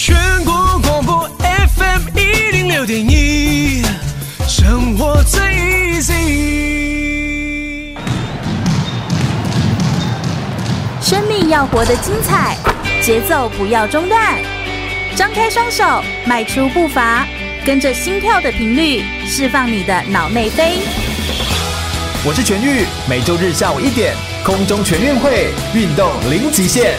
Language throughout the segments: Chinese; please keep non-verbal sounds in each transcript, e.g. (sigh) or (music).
全国广播 FM 一零六点一，生活最 easy。生命要活得精彩，节奏不要中断，张开双手，迈出步伐，跟着心跳的频率，释放你的脑内啡。我是全玉，每周日下午一点，空中全运会，运动零极限。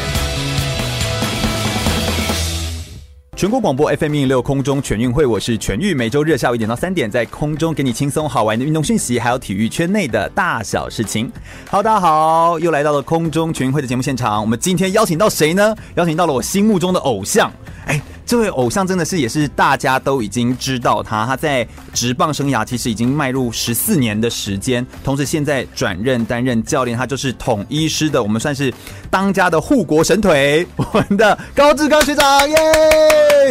全国广播 FM 一零六空中全运会，我是全玉，每周日下午一点到三点，在空中给你轻松好玩的运动讯息，还有体育圈内的大小事情。好，大家好，又来到了空中全运会的节目现场。我们今天邀请到谁呢？邀请到了我心目中的偶像。哎。这位偶像真的是也是大家都已经知道他，他在职棒生涯其实已经迈入十四年的时间，同时现在转任担任教练，他就是统一师的，我们算是当家的护国神腿，(laughs) 我们的高志刚学长耶！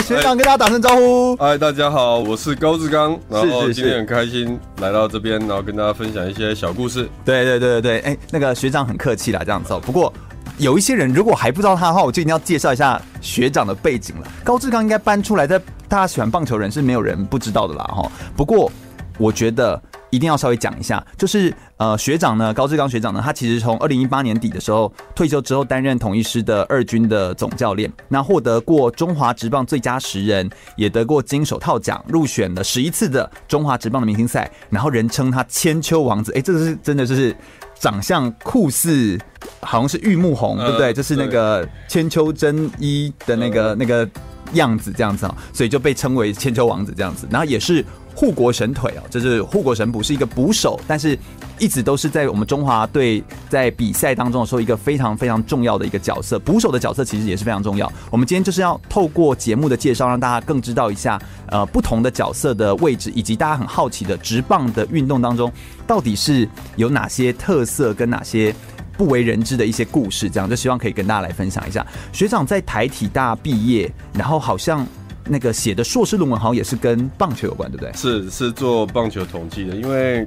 学长跟大家打声招呼。嗨，大家好，我是高志刚，然后今天很开心来到这边，然后跟大家分享一些小故事。对对对对对，哎，那个学长很客气啦，这样子哦，不过。有一些人如果还不知道他的话，我就一定要介绍一下学长的背景了。高志刚应该搬出来，在大家喜欢棒球人是没有人不知道的啦哈。不过我觉得一定要稍微讲一下，就是呃学长呢，高志刚学长呢，他其实从二零一八年底的时候退休之后，担任统一师的二军的总教练，那获得过中华职棒最佳十人，也得过金手套奖，入选了十一次的中华职棒的明星赛，然后人称他千秋王子。哎，这个是真的就是。长相酷似，好像是玉木宏，对不对？就是那个千秋真一的那个那个样子，这样子啊，所以就被称为千秋王子这样子。然后也是护国神腿哦，就是护国神捕，是一个捕手，但是一直都是在我们中华队在比赛当中的时候一个非常非常重要的一个角色。捕手的角色其实也是非常重要。我们今天就是要透过节目的介绍，让大家更知道一下呃不同的角色的位置，以及大家很好奇的直棒的运动当中。到底是有哪些特色跟哪些不为人知的一些故事？这样就希望可以跟大家来分享一下。学长在台体大毕业，然后好像那个写的硕士论文好像也是跟棒球有关，对不对？是是做棒球统计的，因为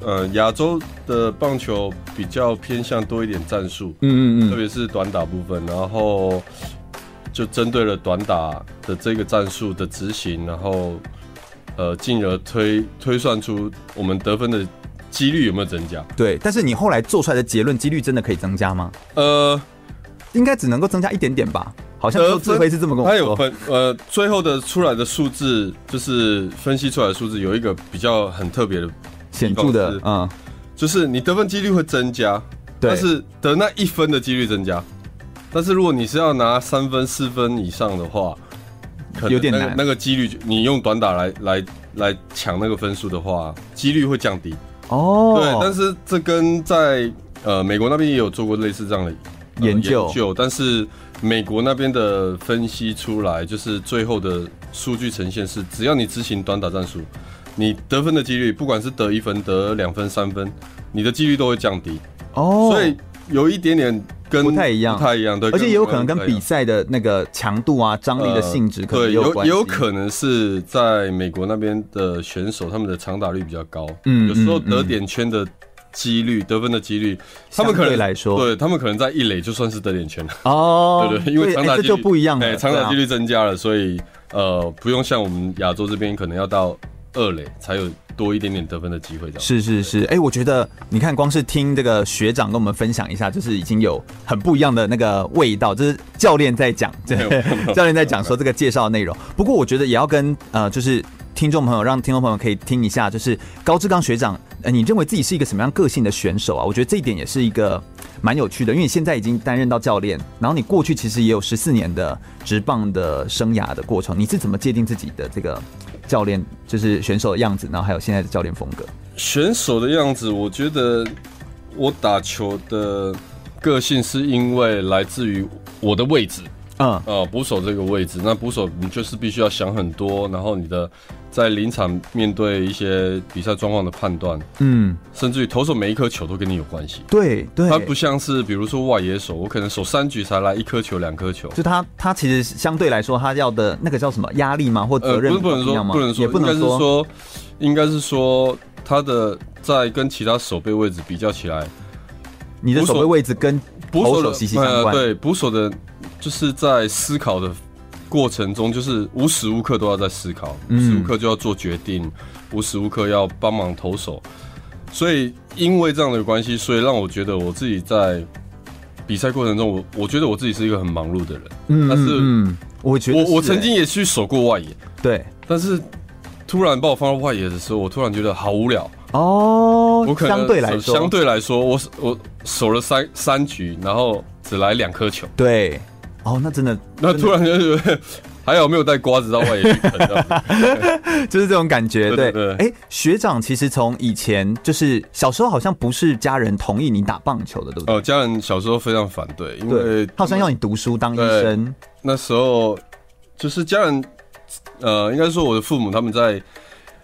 呃亚洲的棒球比较偏向多一点战术，嗯嗯嗯，特别是短打部分，然后就针对了短打的这个战术的执行，然后呃进而推推算出我们得分的。几率有没有增加？对，但是你后来做出来的结论，几率真的可以增加吗？呃，应该只能够增加一点点吧。好像周志辉是这么跟我说。他有分，呃，最后的出来的数字，就是分析出来的数字，有一个比较很特别的显著的，嗯，就是你得分几率会增加，对，但是得那一分的几率增加。但是如果你是要拿三分、四分以上的话，可能有点难。那个几率，你用短打来来来抢那个分数的话，几率会降低。哦，oh. 对，但是这跟在呃美国那边也有做过类似这样的、呃、研究，研究，但是美国那边的分析出来，就是最后的数据呈现是，只要你执行短打战术，你得分的几率，不管是得一分、得两分、三分，你的几率都会降低。哦，oh. 所以有一点点。跟不太一样，不太一样，对，而且也有可能跟比赛的那个强度啊、张力的性质可能有关有也有可能是在美国那边的选手，他们的长打率比较高，嗯，有时候得点圈的几率、得分的几率，他们可能来说，对他们可能在一垒就算是得点圈了。哦，对对，因为长打几率就不一样，哎，长打几率增加了，所以呃，不用像我们亚洲这边可能要到二垒才有。多一点点得分的机会，是是是，哎、欸，我觉得你看，光是听这个学长跟我们分享一下，就是已经有很不一样的那个味道。就是教练在讲，对，(laughs) 教练在讲说这个介绍内容。不过我觉得也要跟呃，就是听众朋友，让听众朋友可以听一下，就是高志刚学长，呃，你认为自己是一个什么样个性的选手啊？我觉得这一点也是一个蛮有趣的，因为你现在已经担任到教练，然后你过去其实也有十四年的职棒的生涯的过程，你是怎么界定自己的这个？教练就是选手的样子，然后还有现在的教练风格。选手的样子，我觉得我打球的个性是因为来自于我的位置，嗯，呃，捕手这个位置。那捕手你就是必须要想很多，然后你的在临场面对一些比赛状况的判断，嗯，甚至于投手每一颗球都跟你有关系。对对，他不像是比如说外野手，我可能守三局才来一颗球、两颗球。就他他其实相对来说，他要的那个叫什么压力吗？或责任？呃，不能说不能说，也不能说，应该是说他的在跟其他守备位置比较起来，你的守备位置跟捕手息息相关。对，捕手的就是在思考的。过程中，就是无时无刻都要在思考，无时无刻就要做决定，无时无刻要帮忙投手。所以因为这样的关系，所以让我觉得我自己在比赛过程中，我我觉得我自己是一个很忙碌的人。嗯，但是嗯，我觉得我我曾经也去守过外野，对，但是突然把我放到外野的时候，我突然觉得好无聊哦。我可能相对来说，相对来说，我我守了三三局，然后只来两颗球。对。哦，那真的，那突然就是还有没有带瓜子到外面去啃，(laughs) 就是这种感觉。对，对，哎、欸，学长其实从以前就是小时候好像不是家人同意你打棒球的，对不对？哦，家人小时候非常反对，因为他好像要你读书当医生。那时候就是家人，呃，应该说我的父母他们在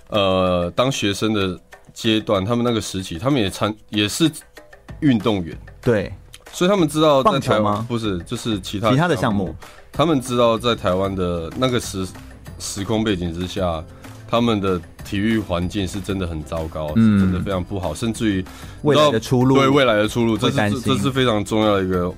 呃当学生的阶段，他们那个时期，他们也参也是运动员。对。所以他们知道在台湾？不是，就是其他其他的项目。他们知道在台湾的那个时时空背景之下，他们的体育环境是真的很糟糕，嗯，是真的非常不好，甚至于未来的出路，对未来的出路，这是这是非常重要的一个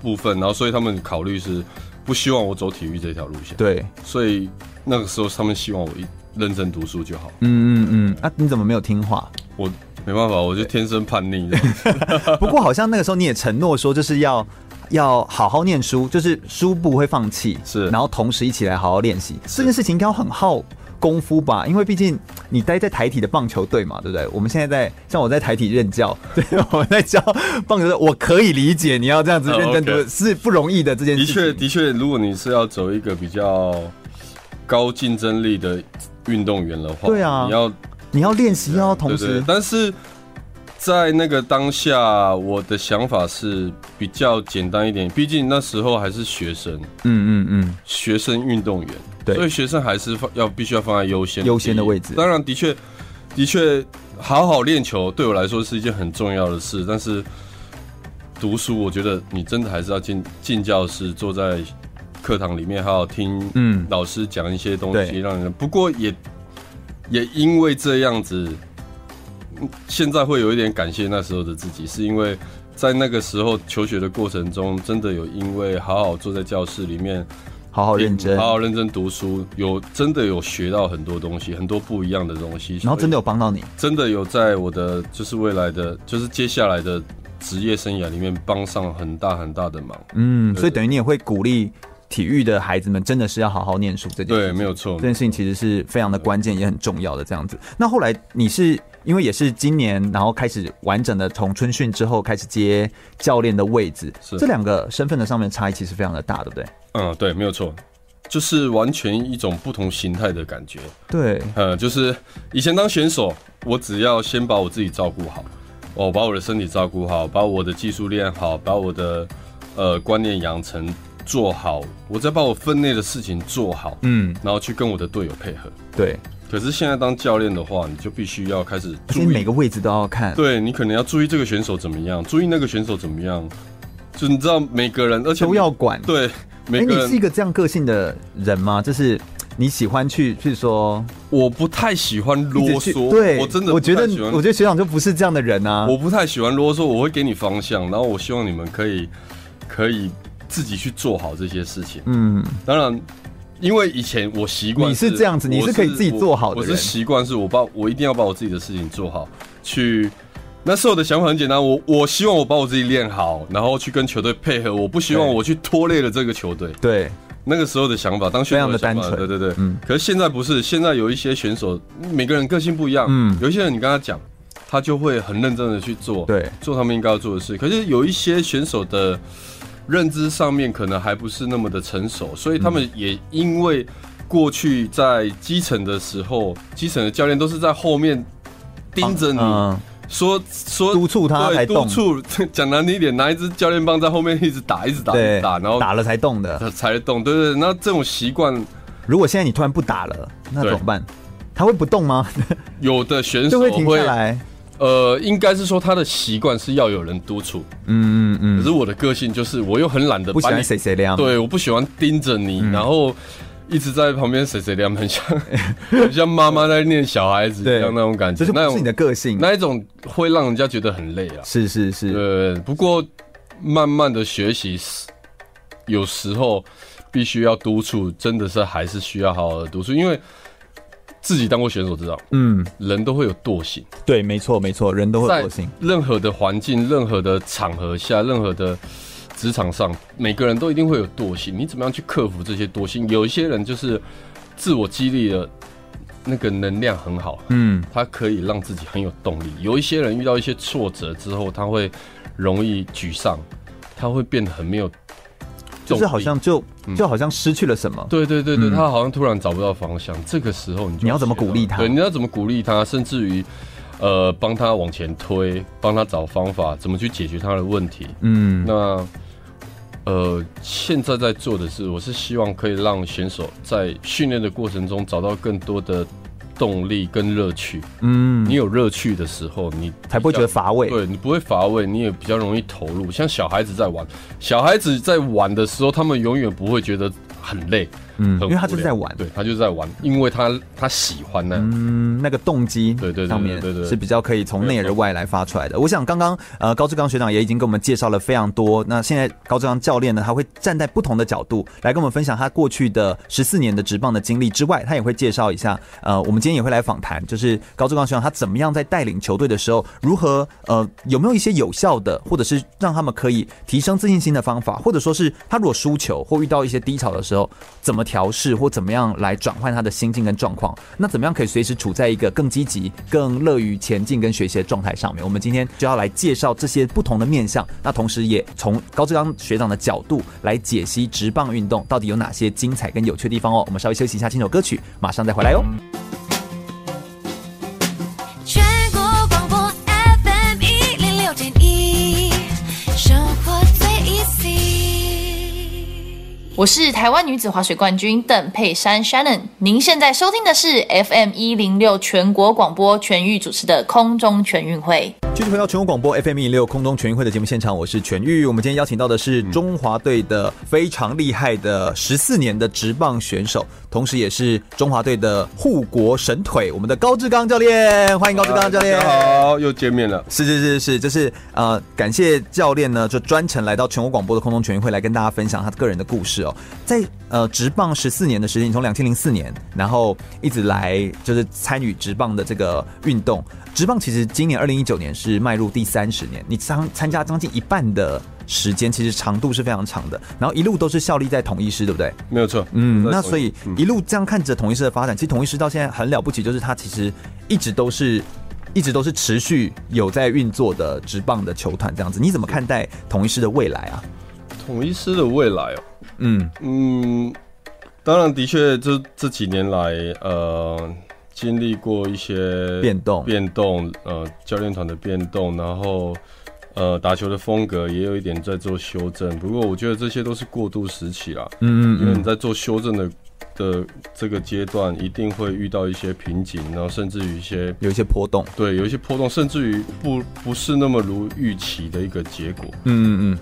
部分。然后，所以他们考虑是不希望我走体育这条路线。对，所以那个时候他们希望我一认真读书就好。嗯嗯嗯，啊，你怎么没有听话？我。没办法，我就天生叛逆的。(laughs) 不过好像那个时候你也承诺说，就是要要好好念书，就是书不会放弃，是，然后同时一起来好好练习。这件事情应该很耗功夫吧？因为毕竟你待在台体的棒球队嘛，对不对？我们现在在像我在台体任教，对，(laughs) 我在教棒球队，我可以理解你要这样子认真读，是不容易的这件事情。的确，的确，如果你是要走一个比较高竞争力的运动员的话，对啊，你要。你要练习哦，同时，但是在那个当下，我的想法是比较简单一点，毕竟那时候还是学生，嗯嗯嗯，学生运动员，对，所以学生还是放要必须要放在优先优先的位置。当然，的确，的确，好好练球对我来说是一件很重要的事，但是读书，我觉得你真的还是要进进教室，坐在课堂里面，好好听，嗯，老师讲一些东西，让人。不过也。也因为这样子，现在会有一点感谢那时候的自己，是因为在那个时候求学的过程中，真的有因为好好坐在教室里面，好好认真，好好认真读书，有真的有学到很多东西，很多不一样的东西，然后真的有帮到你，真的有在我的就是未来的就是接下来的职业生涯里面帮上很大很大的忙。嗯，所以等于你也会鼓励。体育的孩子们真的是要好好念书，这件事对，没有错。这件事情其实是非常的关键，也很重要的这样子。那后来你是因为也是今年，然后开始完整的从春训之后开始接教练的位置，是这两个身份的上面差异其实非常的大，对不对？嗯，对，没有错，就是完全一种不同形态的感觉。对，呃，就是以前当选手，我只要先把我自己照顾好，我把我的身体照顾好，把我的技术练好，把我的呃观念养成。做好，我再把我分内的事情做好，嗯，然后去跟我的队友配合。对，可是现在当教练的话，你就必须要开始注意每个位置都要看。对，你可能要注意这个选手怎么样，注意那个选手怎么样，就你知道每个人，而且都要管。对，每个人。欸，你是一个这样个性的人吗？就是你喜欢去去说，我不太喜欢啰嗦。对，我真的，我觉得，我觉得学长就不是这样的人啊。我不太喜欢啰嗦，我会给你方向，然后我希望你们可以可以。自己去做好这些事情。嗯，当然，因为以前我习惯你是这样子，你是可以自己做好的。我是习惯是我把我一定要把我自己的事情做好。去那时候的想法很简单，我我希望我把我自己练好，然后去跟球队配合。我不希望我去拖累了这个球队。对，那个时候的想法，当选手的想法，对对对，嗯。可是现在不是，现在有一些选手，每个人个性不一样。嗯，有一些人你跟他讲，他就会很认真的去做，对，做他们应该要做的事。可是有一些选手的。认知上面可能还不是那么的成熟，所以他们也因为过去在基层的时候，基层的教练都是在后面盯着你，说说督促他才动，督促讲难听一点，拿一支教练棒在后面一直打，一直打，一直打，然后打了才动的，才动，对对。那这种习惯，如果现在你突然不打了，那怎么办？他会不动吗？有的选手 (laughs) 就会停下来。呃，应该是说他的习惯是要有人督促，嗯嗯嗯。可是我的个性就是，我又很懒得，不喜欢谁谁亮。对，我不喜欢盯着你，嗯、然后一直在旁边谁谁亮，很像 (laughs) 很像妈妈在念小孩子一样那种感觉。这是你的个性，那一种会让人家觉得很累啊。是是是，对。不过慢慢的学习，有时候必须要督促，真的是还是需要好好的督促，因为自己当过选手知道，嗯，人都会有惰性，对，没错没错，人都会惰性，任何的环境、任何的场合下、任何的职场上，每个人都一定会有惰性，你怎么样去克服这些惰性？有一些人就是自我激励的那个能量很好，嗯，他可以让自己很有动力；有一些人遇到一些挫折之后，他会容易沮丧，他会变得很没有。就是好像就就好像失去了什么，对对对对，他好像突然找不到方向。这个时候，你你要怎么鼓励他？对，你要怎么鼓励他？甚至于，呃，帮他往前推，帮他找方法，怎么去解决他的问题？嗯，那呃，现在在做的是，我是希望可以让选手在训练的过程中找到更多的。动力跟乐趣，嗯，你有乐趣的时候，你才不会觉得乏味。对，你不会乏味，你也比较容易投入。像小孩子在玩，小孩子在玩的时候，他们永远不会觉得很累。嗯，因为他就是在玩，对，他就是在玩，因为他他喜欢呢，嗯，那个动机，对对上面对对是比较可以从内而外来发出来的。我想刚刚呃高志刚学长也已经给我们介绍了非常多。那现在高志刚教练呢，他会站在不同的角度来跟我们分享他过去的十四年的职棒的经历之外，他也会介绍一下呃，我们今天也会来访谈，就是高志刚学长他怎么样在带领球队的时候，如何呃有没有一些有效的，或者是让他们可以提升自信心的方法，或者说是他如果输球或遇到一些低潮的时候，怎么调试或怎么。样来转换他的心境跟状况？那怎么样可以随时处在一个更积极、更乐于前进跟学习的状态上面？我们今天就要来介绍这些不同的面向，那同时也从高志刚学长的角度来解析直棒运动到底有哪些精彩跟有趣的地方哦。我们稍微休息一下，听首歌曲，马上再回来哦。我是台湾女子滑水冠军邓佩珊 Shannon，您现在收听的是 FM 一零六全国广播全域主持的空中全运会。继续回到全国广播 FM 一零六空中全运会的节目现场，我是全域。我们今天邀请到的是中华队的非常厉害的十四年的直棒选手，同时也是中华队的护国神腿，我们的高志刚教练。欢迎高志刚教练。大家好，又见面了。是是是是，就是呃，感谢教练呢，就专程来到全国广播的空中全运会来跟大家分享他个人的故事哦。在呃职棒十四年的时间，从两千零四年，然后一直来就是参与职棒的这个运动。职棒其实今年二零一九年是迈入第三十年，你参参加将近一半的时间，其实长度是非常长的。然后一路都是效力在统一师，对不对？没有错。嗯，那所以一路这样看着统一师的发展，其实统一师到现在很了不起，就是他其实一直都是一直都是持续有在运作的职棒的球团这样子。你怎么看待统一师的未来啊？统一师的未来哦，嗯嗯，当然的确，这这几年来，呃。经历过一些变动，变动，呃，教练团的变动，然后，呃，打球的风格也有一点在做修正。不过，我觉得这些都是过渡时期啦。嗯，嗯嗯，因为你在做修正的的这个阶段，一定会遇到一些瓶颈，然后甚至于一些有一些波动，对，有一些波动，甚至于不不是那么如预期的一个结果。嗯嗯嗯。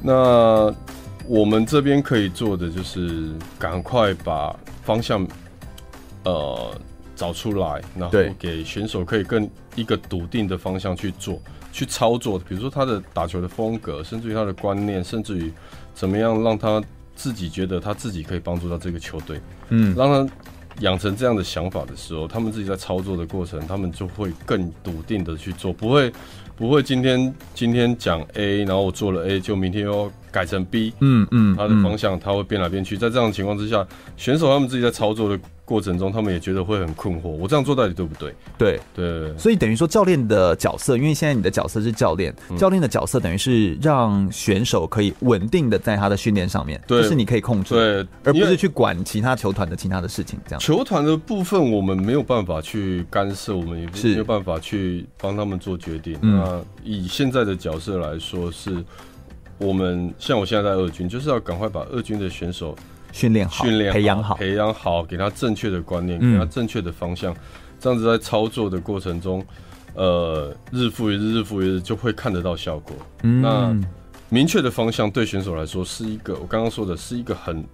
那我们这边可以做的就是赶快把方向，呃。找出来，然后给选手可以更一个笃定的方向去做、去操作。比如说他的打球的风格，甚至于他的观念，甚至于怎么样让他自己觉得他自己可以帮助到这个球队。嗯，让他养成这样的想法的时候，他们自己在操作的过程，他们就会更笃定的去做，不会不会今天今天讲 A，然后我做了 A，就明天又改成 B。嗯嗯，它的方向它会变来变去。在这样的情况之下，选手他们自己在操作的。过程中，他们也觉得会很困惑，我这样做到底对不对？对对，所以等于说教练的角色，因为现在你的角色是教练，教练的角色等于是让选手可以稳定的在他的训练上面，对，就是你可以控制，对，而不是去管其他球团的其他的事情。这样，球团的部分我们没有办法去干涉，我们也没有办法去帮他们做决定。那以现在的角色来说，是我们像我现在在二军，就是要赶快把二军的选手。训练好，训练培养好，培养好，给他正确的观念，给他正确的方向，嗯、这样子在操作的过程中，呃，日复一日，日复一日，就会看得到效果。嗯、那明确的方向对选手来说是一个，我刚刚说的是一个很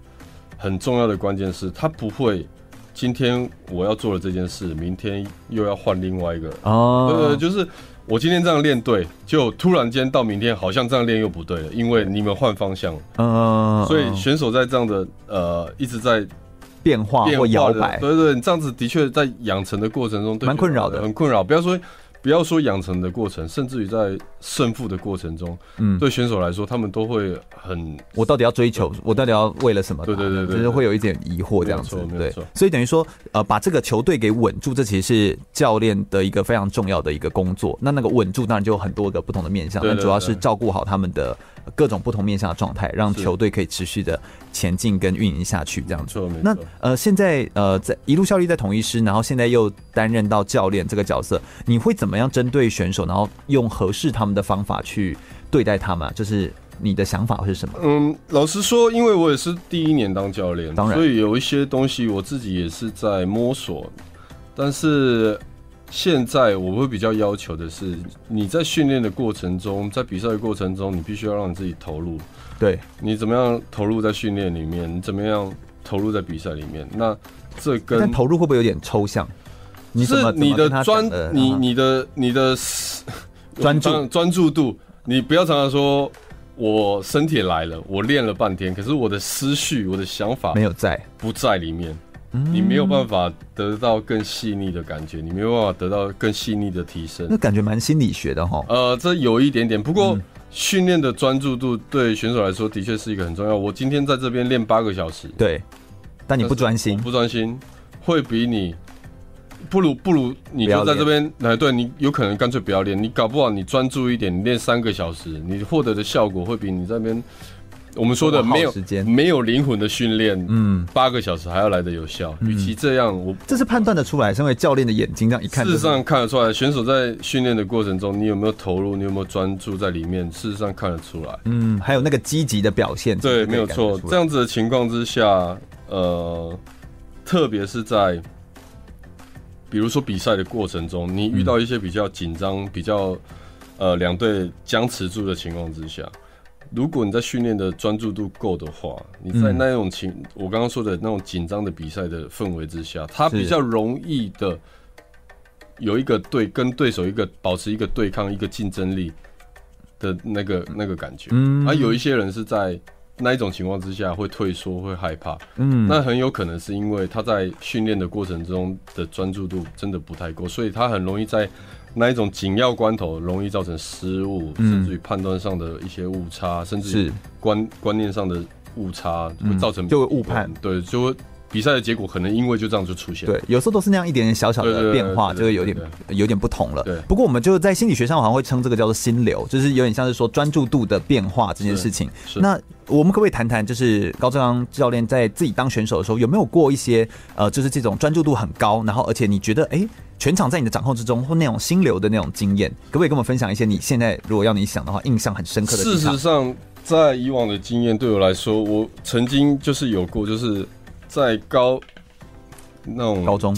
很重要的关键，是他不会今天我要做了这件事，明天又要换另外一个。哦，对对，就是。我今天这样练对，就突然间到明天好像这样练又不对了，因为你们换方向了。嗯，所以选手在这样的呃一直在变化或摇摆，对对对，你这样子的确在养成的过程中蛮困扰的，很困扰。不要说。不要说养成的过程，甚至于在胜负的过程中，嗯，对选手来说，他们都会很，我到底要追求，我到底要为了什么？对对对对，就是会有一点疑惑这样子，对。所以等于说，呃，把这个球队给稳住，这其实是教练的一个非常重要的一个工作。那那个稳住，当然就有很多个不同的面向，但主要是照顾好他们的各种不同面向的状态，让球队可以持续的前进跟运营下去这样子。那呃，现在呃，在一路效力在统一师，然后现在又担任到教练这个角色，你会怎么样针对选手，然后用合适他们的方法去对待他们？就是你的想法是什么？嗯，老实说，因为我也是第一年当教练，当然，所以有一些东西我自己也是在摸索。但是现在我会比较要求的是，你在训练的过程中，在比赛的过程中，你必须要让你自己投入。对，你怎么样投入在训练里面？你怎么样投入在比赛里面？那这跟但投入会不会有点抽象？你是你的专，你你的你的专注专注度，你不要常常说，我身体来了，我练了半天，可是我的思绪、我的想法没有在，不在里面，你没有办法得到更细腻的感觉，你没有办法得到更细腻的提升。那感觉蛮心理学的哈。呃，这有一点点，不过训练的专注度对选手来说的确是一个很重要。我今天在这边练八个小时，对，但你不专心，不专心会比你。不如不如你就在这边来，对你有可能干脆不要练，你搞不好你专注一点，你练三个小时，你获得的效果会比你这边我们说的没有时间没有灵魂的训练，嗯，八个小时还要来得有效。与其这样，我这是判断得出来，身为教练的眼睛这样一看，事实上看得出来，选手在训练的过程中，你有没有投入，你有没有专注在里面，事实上看得出来。嗯，还有那个积极的表现，对，没有错。这样子的情况之下，呃，特别是在。比如说比赛的过程中，你遇到一些比较紧张、比较呃两队僵持住的情况之下，如果你在训练的专注度够的话，你在那种情我刚刚说的那种紧张的比赛的氛围之下，他比较容易的有一个对跟对手一个保持一个对抗、一个竞争力的那个那个感觉。嗯，而有一些人是在。那一种情况之下会退缩，会害怕，嗯，那很有可能是因为他在训练的过程中的专注度真的不太够，所以他很容易在那一种紧要关头容易造成失误，嗯，甚至于判断上的一些误差，甚至于观观念上的误差，会造成就会误判，对，就会。比赛的结果可能因为就这样就出现，对，有时候都是那样一点点小小的变化，就会有点有点不同了。对，不过我们就在心理学上好像会称这个叫做心流，就是有点像是说专注度的变化这件事情。那我们可不可以谈谈，就是高正刚教练在自己当选手的时候，有没有过一些呃，就是这种专注度很高，然后而且你觉得哎、欸，全场在你的掌控之中，或那种心流的那种经验，可不可以跟我们分享一些你现在如果要你想的话，印象很深刻的？事实上，在以往的经验对我来说，我曾经就是有过，就是。在高那种高中？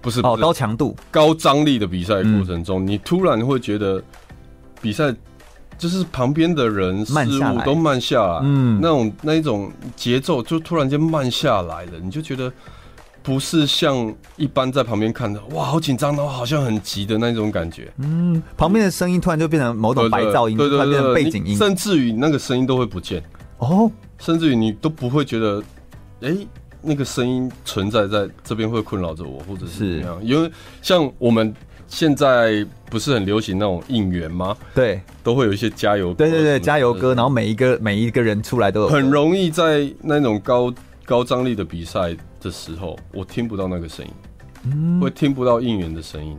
不是哦高强度。高张力的比赛过程中，你突然会觉得比赛就是旁边的人事物都慢下来，嗯，那种那一种节奏就突然间慢下来了，你就觉得不是像一般在旁边看的哇好紧张，然后好像很急的那种感觉，嗯，旁边的声音突然就变成某种白噪音，对对对，背景音，甚至于那个声音都会不见。哦，甚至于你都不会觉得哎。那个声音存在在这边会困扰着我，或者是怎么样？因为像我们现在不是很流行那种应援吗？对，都会有一些加油歌，对对对，加油歌，然后每一个每一个人出来都有，很容易在那种高高张力的比赛的时候，我听不到那个声音，嗯，会听不到应援的声音。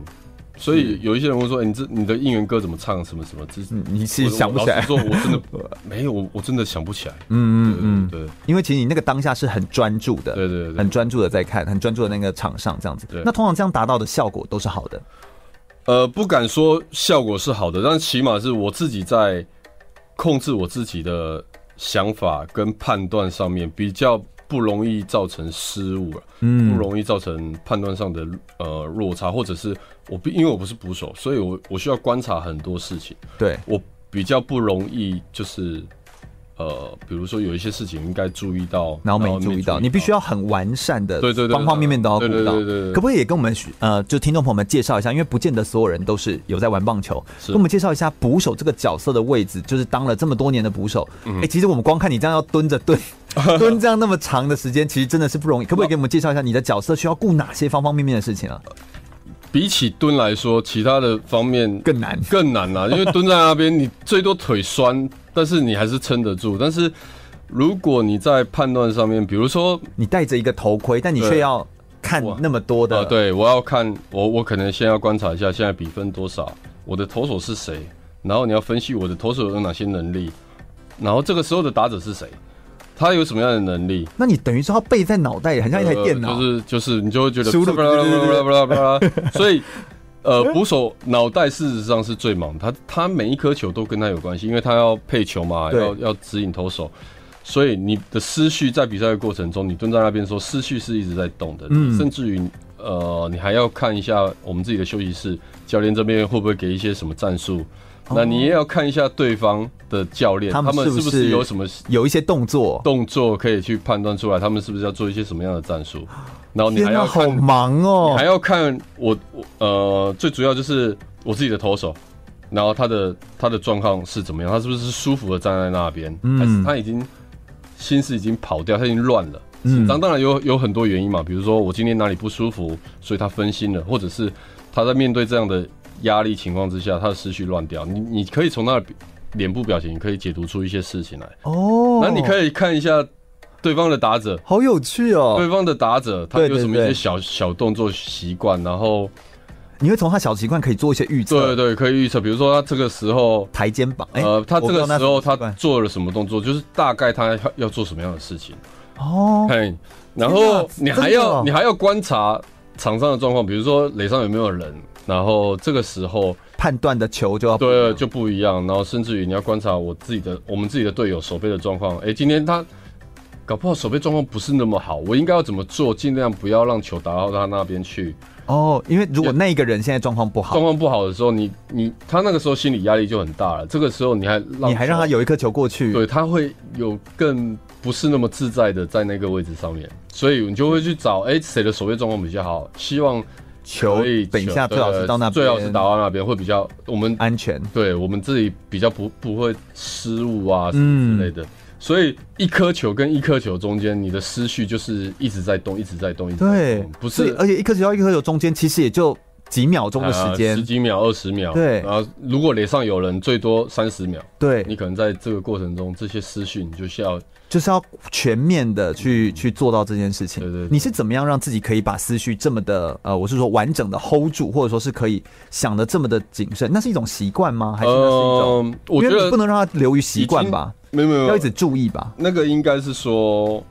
所以有一些人会说：“欸、你这你的应援歌怎么唱？什么什么？”这是你其实想不起来。说，我真的 (laughs) 没有，我我真的想不起来。嗯嗯嗯，对，因为其实你那个当下是很专注的，对对对，很专注的在看，很专注的那个场上这样子。对，那通常这样达到的效果都是好的。呃，不敢说效果是好的，但起码是我自己在控制我自己的想法跟判断上面比较。不容易造成失误了，嗯，不容易造成判断上的呃落差，或者是我因为我不是捕手，所以我我需要观察很多事情，对，我比较不容易就是呃，比如说有一些事情应该注意到，然后没注意到，你必须要很完善的，对对对，方方面面都要顾到。对对对，可不可以也跟我们呃，就听众朋友们介绍一下？因为不见得所有人都是有在玩棒球，跟我们介绍一下捕手这个角色的位置，就是当了这么多年的捕手。哎，其实我们光看你这样要蹲着蹲 (laughs) 蹲这样那么长的时间，其实真的是不容易。可不可以给我们介绍一下你的角色需要顾哪些方方面面的事情啊？比起蹲来说，其他的方面更难更难啊，因为蹲在那边，你最多腿酸，但是你还是撑得住，但是。如果你在判断上面，比如说你戴着一个头盔，但你却要看那么多的，呃，对，我要看我我可能先要观察一下现在比分多少，我的投手是谁，然后你要分析我的投手有哪些能力，然后这个时候的打者是谁，他有什么样的能力？那你等于说他背在脑袋里，很像一台电脑，呃，就是就是你就会觉得，所以呃，捕手脑袋事实上是最忙，他他每一颗球都跟他有关系，因为他要配球嘛，要要指引投手。所以你的思绪在比赛的过程中，你蹲在那边说思绪是一直在动的，嗯，甚至于呃，你还要看一下我们自己的休息室教练这边会不会给一些什么战术，那你也要看一下对方的教练，他们是不是有什么有一些动作动作可以去判断出来，他们是不是要做一些什么样的战术？然后你还要好忙哦，你还要看我我呃，最主要就是我自己的投手，然后他的他的状况是怎么样，他是不是舒服的站在那边，还是他已经。心思已经跑掉，他已经乱了。嗯，当当然有有很多原因嘛，比如说我今天哪里不舒服，所以他分心了，或者是他在面对这样的压力情况之下，他的思绪乱掉。你你可以从他的脸部表情，可以解读出一些事情来。哦，那你可以看一下对方的打者，好有趣哦。对方的打者他有什么一些小小动作习惯，然后。你会从他小习惯可以做一些预测，对对，可以预测。比如说他这个时候抬肩膀，呃，他这个时候他做了什么动作，就是大概他要做什么样的事情。哦，嘿，然后你还要你还要观察场上的状况，比如说垒上有没有人，然后这个时候判断的球就要对就不一样。然后甚至于你要观察我自己的我们自己的队友守备的状况。哎，今天他搞不好守备状况不是那么好，我应该要怎么做，尽量不要让球打到他那边去。哦，因为如果那个人现在状况不好，状况不好的时候，你你他那个时候心理压力就很大了。这个时候你还让你还让他有一颗球过去，对，他会有更不是那么自在的在那个位置上面，所以你就会去找哎谁的守备状况比较好，希望球等一下最好是到那边，最好是打到那边会比较我们安全，对我们自己比较不不会失误啊什么之类的。嗯所以一颗球跟一颗球中间，你的思绪就是一直在动，一直在动，一直在动。对，不是，而且一颗球到一颗球中间，其实也就几秒钟的时间，十几秒、二十秒。对，然后如果脸上有人，最多三十秒。对，你可能在这个过程中，这些思绪你就需要，就是要全面的去去做到这件事情。对对，你是怎么样让自己可以把思绪这么的呃，我是说完整的 hold 住，或者说是可以想的这么的谨慎？那是一种习惯吗？还是那是一种？我觉得不能让它流于习惯吧。没有没有，要一直注意吧。那个应该是说，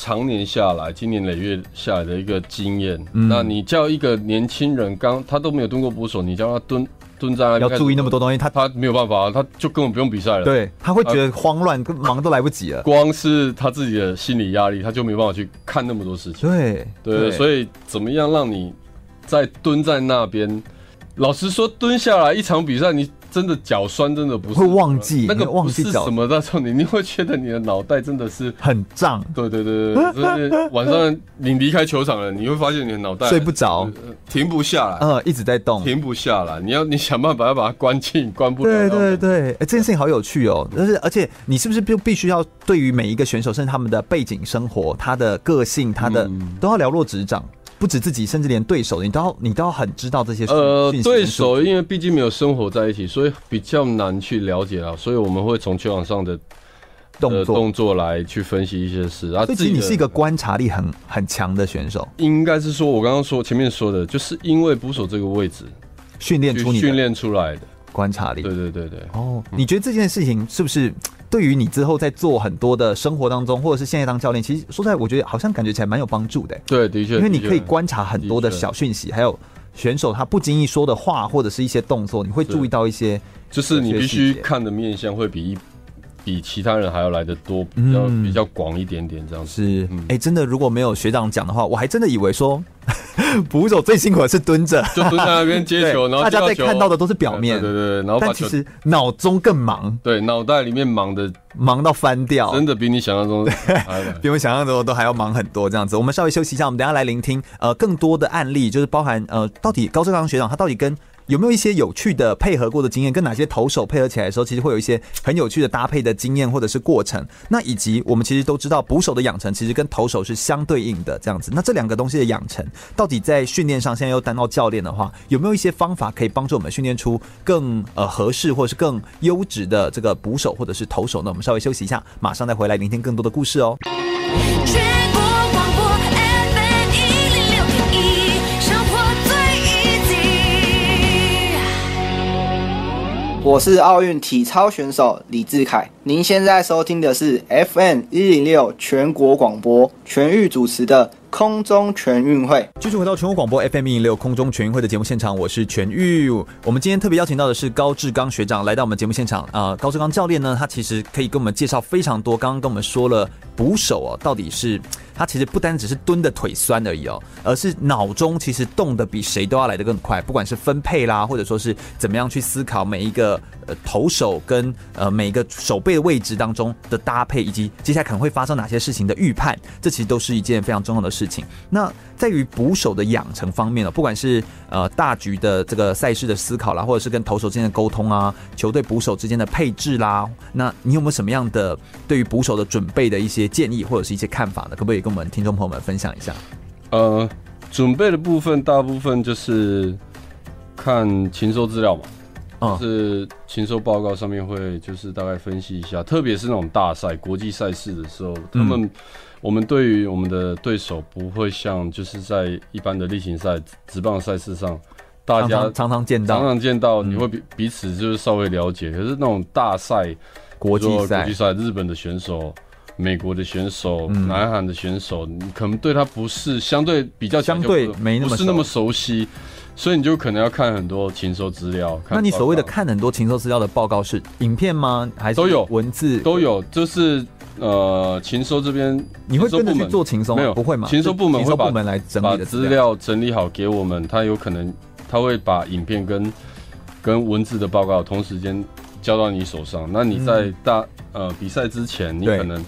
常年下来、今年累月下来的一个经验。嗯、那你叫一个年轻人刚他都没有蹲过捕手，你叫他蹲蹲在那，要注意那么多东西，他他没有办法，他就根本不用比赛了。对，他会觉得慌乱，跟忙都来不及了。光是他自己的心理压力，他就没办法去看那么多事情。对对，对，所以怎么样让你在蹲在那边？老实说，蹲下来一场比赛，你。真的脚酸，真的不是会忘记那个忘记什么的时候，你 (laughs) 你会觉得你的脑袋真的是很胀。对对对对，就是晚上你离开球场了，你会发现你的脑袋睡不着，停不下来，嗯，一直在动，停不下来。你要你想办法要把它关静，关不了。对对对，哎，这件事情好有趣哦。但是而且你是不是就必须要对于每一个选手，甚至他们的背景、生活、他的个性、他的都要了若指掌。不止自己，甚至连对手，你都要你都要很知道这些。呃，对手，因为毕竟没有生活在一起，所以比较难去了解啊。所以我们会从球场上的动作、呃、动作来去分析一些事啊。对其实你是一个观察力很很强的选手，应该是说，我刚刚说前面说的，就是因为捕手这个位置训练出你训练出来的观察力。对对对对。哦，你觉得这件事情是不是？对于你之后在做很多的生活当中，或者是现在当教练，其实说实在，我觉得好像感觉起来蛮有帮助的。对，的确，因为你可以观察很多的小讯息，还有选手他不经意说的话，或者是一些动作，你会注意到一些，就是你必须看的面相会比比其他人还要来的多，比较比较广一点点这样子。是，哎，真的如果没有学长讲的话，我还真的以为说 (laughs) 捕手最辛苦的是蹲着，就蹲在那边接球，(laughs) 然后大家在看到的都是表面，对对对，然后但其实脑中更忙，对，脑袋里面忙的忙到翻掉，真的比你想象中，(laughs) 比我想象中都还要忙很多。这样子，我们稍微休息一下，我们等下来聆听呃更多的案例，就是包含呃到底高志刚学长他到底跟。有没有一些有趣的配合过的经验？跟哪些投手配合起来的时候，其实会有一些很有趣的搭配的经验或者是过程。那以及我们其实都知道，捕手的养成其实跟投手是相对应的这样子。那这两个东西的养成，到底在训练上，现在又担到教练的话，有没有一些方法可以帮助我们训练出更呃合适或是更优质的这个捕手或者是投手呢？我们稍微休息一下，马上再回来聆听更多的故事哦。我是奥运体操选手李智凯，您现在收听的是 FM 一零六全国广播全域主持的空中全运会。继续回到全国广播 FM 一零六空中全运会的节目现场，我是全域。我们今天特别邀请到的是高志刚学长来到我们节目现场啊、高志刚教练呢，他其实可以跟我们介绍非常多。刚刚跟我们说了捕手哦，到底是。他其实不单只是蹲的腿酸而已哦，而是脑中其实动的比谁都要来得更快，不管是分配啦，或者说是怎么样去思考每一个呃投手跟呃每一个守备的位置当中的搭配，以及接下来可能会发生哪些事情的预判，这其实都是一件非常重要的事情。那在于捕手的养成方面呢，不管是呃大局的这个赛事的思考啦，或者是跟投手之间的沟通啊，球队捕手之间的配置啦，那你有没有什么样的对于捕手的准备的一些建议或者是一些看法呢？可不可以？跟我们听众朋友们分享一下。呃，准备的部分大部分就是看禽收资料嘛，嗯，就是禽收报告上面会就是大概分析一下，特别是那种大赛、国际赛事的时候，他们我们对于我们的对手不会像就是在一般的例行赛、直棒赛事上，大家常常见到、常常见到，你会彼彼此就是稍微了解。可是那种大赛、国际赛、国际赛，日本的选手。美国的选手、嗯、南韩的选手，你可能对他不是相对比较相对没那么不是那么熟悉，所以你就可能要看很多禽兽资料。那你所谓的看很多禽兽资料的报告是影片吗？还是都有文字都有？就是呃，禽兽这边你会跟着去做禽兽？没有不会吗？禽兽部门会把部门来整理的资料整理好给我们，他有可能他会把影片跟跟文字的报告同时间交到你手上。那你在大、嗯、呃比赛之前，你可能。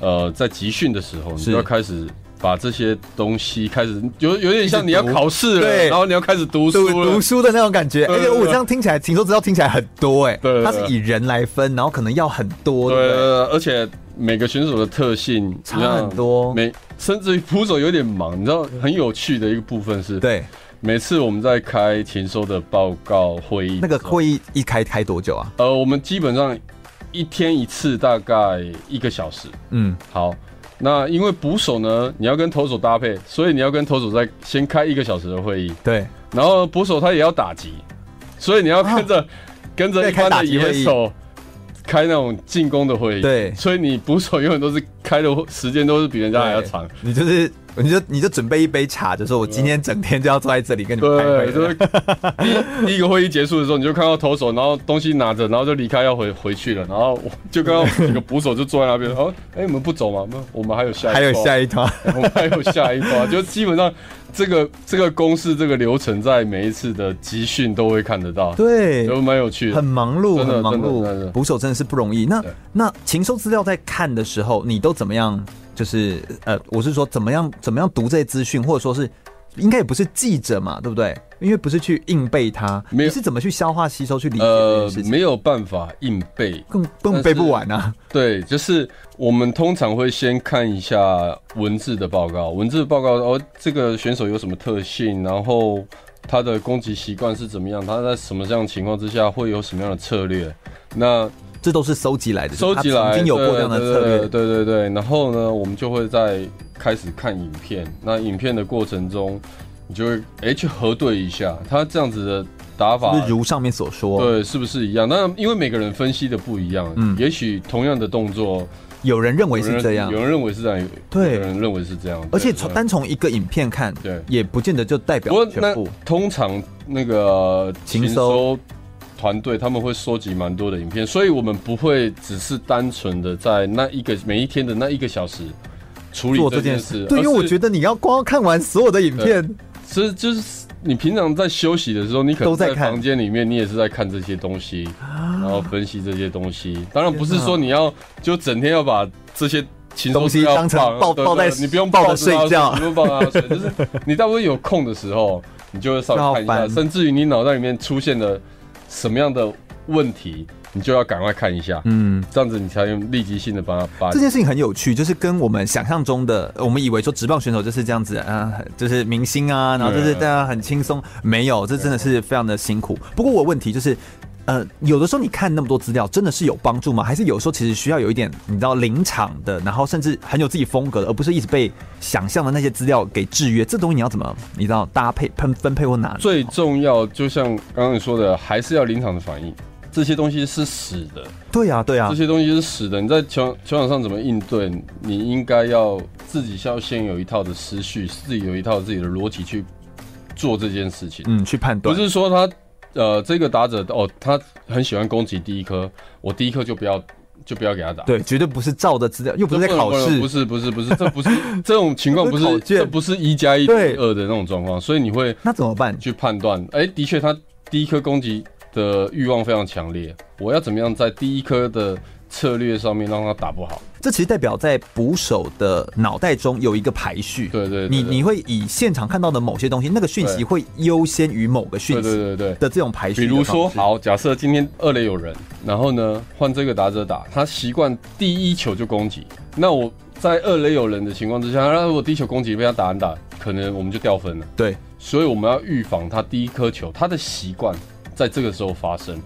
呃，在集训的时候，你就要开始把这些东西开始有有点像你要考试了，对，然后你要开始读书读，书的那种感觉。而且我这样听起来，禽收知道听起来很多哎、它是以人来分，然后可能要很多，对，而且每个选手的特性差很多，每甚至于捕手有点忙，你知道很有趣的一个部分是，对，每次我们在开禽收的报告会议，那个会议一开开多久啊？呃，我们基本上。一天一次，大概一个小时。嗯，好。那因为捕手呢，你要跟投手搭配，所以你要跟投手在先开一个小时的会议。对。然后捕手他也要打击，所以你要跟着、啊、跟着一般的野手开那种进攻的会议。对。所以你捕手永远都是开的时间都是比人家还要长。你就是。你就你就准备一杯茶，就说我今天整天就要坐在这里跟你们开会。对，就是第第一个会议结束的时候，你就看到投手，然后东西拿着，然后就离开要回回去了，然后就刚刚几个捕手就坐在那边。哦，哎、欸，你们不走吗？我们还有下一，还有下一团，我们还有下一团，就基本上这个这个公式这个流程在每一次的集训都会看得到。对，都蛮有趣的，很忙碌，很忙碌。捕手真的是不容易。那那禽兽资料在看的时候，你都怎么样？就是呃，我是说怎么样怎么样读这些资讯，或者说是应该也不是记者嘛，对不对？因为不是去硬背它，你是怎么去消化吸收去理解这件事情？呃，没有办法硬背，更更背不完啊。对，就是我们通常会先看一下文字的报告，文字的报告哦，这个选手有什么特性，然后他的攻击习惯是怎么样，他在什么这样的情况之下会有什么样的策略？那这都是收集来的，收集来曾经有过这样的策略，对对对对。然后呢，我们就会在开始看影片。那影片的过程中，你就会哎去核对一下，他这样子的打法，是如上面所说，对，是不是一样？那因为每个人分析的不一样，嗯，也许同样的动作，有人认为是这样，有人认为是这样，对，有人认为是这样。而且从单从一个影片看，对，也不见得就代表全部。通常那个情收。团队他们会收集蛮多的影片，所以我们不会只是单纯的在那一个每一天的那一个小时处理这件事。对，因为我觉得你要光看完所有的影片，其实就是你平常在休息的时候，你可能在房间里面，你也是在看这些东西，然后分析这些东西。当然不是说你要就整天要把这些东西当成抱抱在，你不用抱着睡觉，不用抱着睡，就是你大部分有空的时候，你就会稍微 (laughs) 看一下，甚至于你脑袋里面出现了什么样的问题。你就要赶快看一下，嗯，这样子你才用立即性的帮他把。这件事情很有趣，就是跟我们想象中的，我们以为说职棒选手就是这样子啊，就是明星啊，然后就是大家很轻松，没有，这真的是非常的辛苦。不过我问题就是，呃，有的时候你看那么多资料，真的是有帮助吗？还是有时候其实需要有一点你知道临场的，然后甚至很有自己风格的，而不是一直被想象的那些资料给制约？这东西你要怎么你知道搭配、分分配或哪？最重要，就像刚刚你说的，还是要临场的反应。这些东西是死的，对呀，对呀，这些东西是死的。你在球球场上怎么应对？你应该要自己要先有一套的思绪，自己有一套自己的逻辑去做这件事情。嗯，去判断，不是说他呃，这个打者哦，他很喜欢攻击第一颗，我第一颗就不要就不要给他打。对，绝对不是照的资料，又不是在考试，不是不是不是，这不是 (laughs) 这种情况，不是这不是一加一等于二的那种状况，所以你会那怎么办？去判断？哎，的确，他第一颗攻击。的欲望非常强烈，我要怎么样在第一颗的策略上面让他打不好？这其实代表在捕手的脑袋中有一个排序。对对，对，你你会以现场看到的某些东西，那个讯息会优先于某个讯息。对对对的这种排序。比如说，好，假设今天二垒有人，然后呢换这个打者打，他习惯第一球就攻击。那我在二垒有人的情况之下，那如果第一球攻击被他打安打，可能我们就掉分了。对，所以我们要预防他第一颗球他的习惯。在这个时候发生，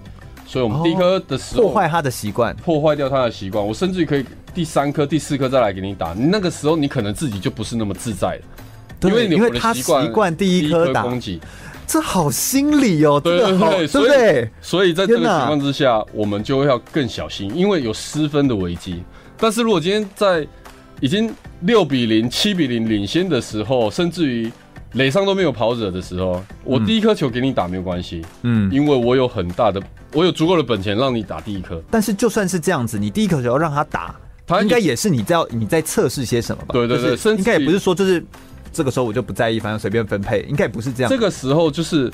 所以我们第一颗的时候破坏他的习惯，破坏掉他的习惯。我甚至于可以第三颗、第四颗再来给你打，那个时候你可能自己就不是那么自在了，对，因为因为他习惯第一颗打攻击，这好心理哦，对对对，对不对？所以在这个情况之下，我们就要更小心，因为有失分的危机。但是如果今天在已经六比零、七比零领先的时候，甚至于。垒上都没有跑者的时候，我第一颗球给你打没有关系，嗯，因为我有很大的，我有足够的本钱让你打第一颗。但是就算是这样子，你第一颗球要让他打，他应该也是你在你在测试些什么吧？对对对，应该也不是说就是这个时候我就不在意，反正随便分配，应该也不是这样。这个时候就是。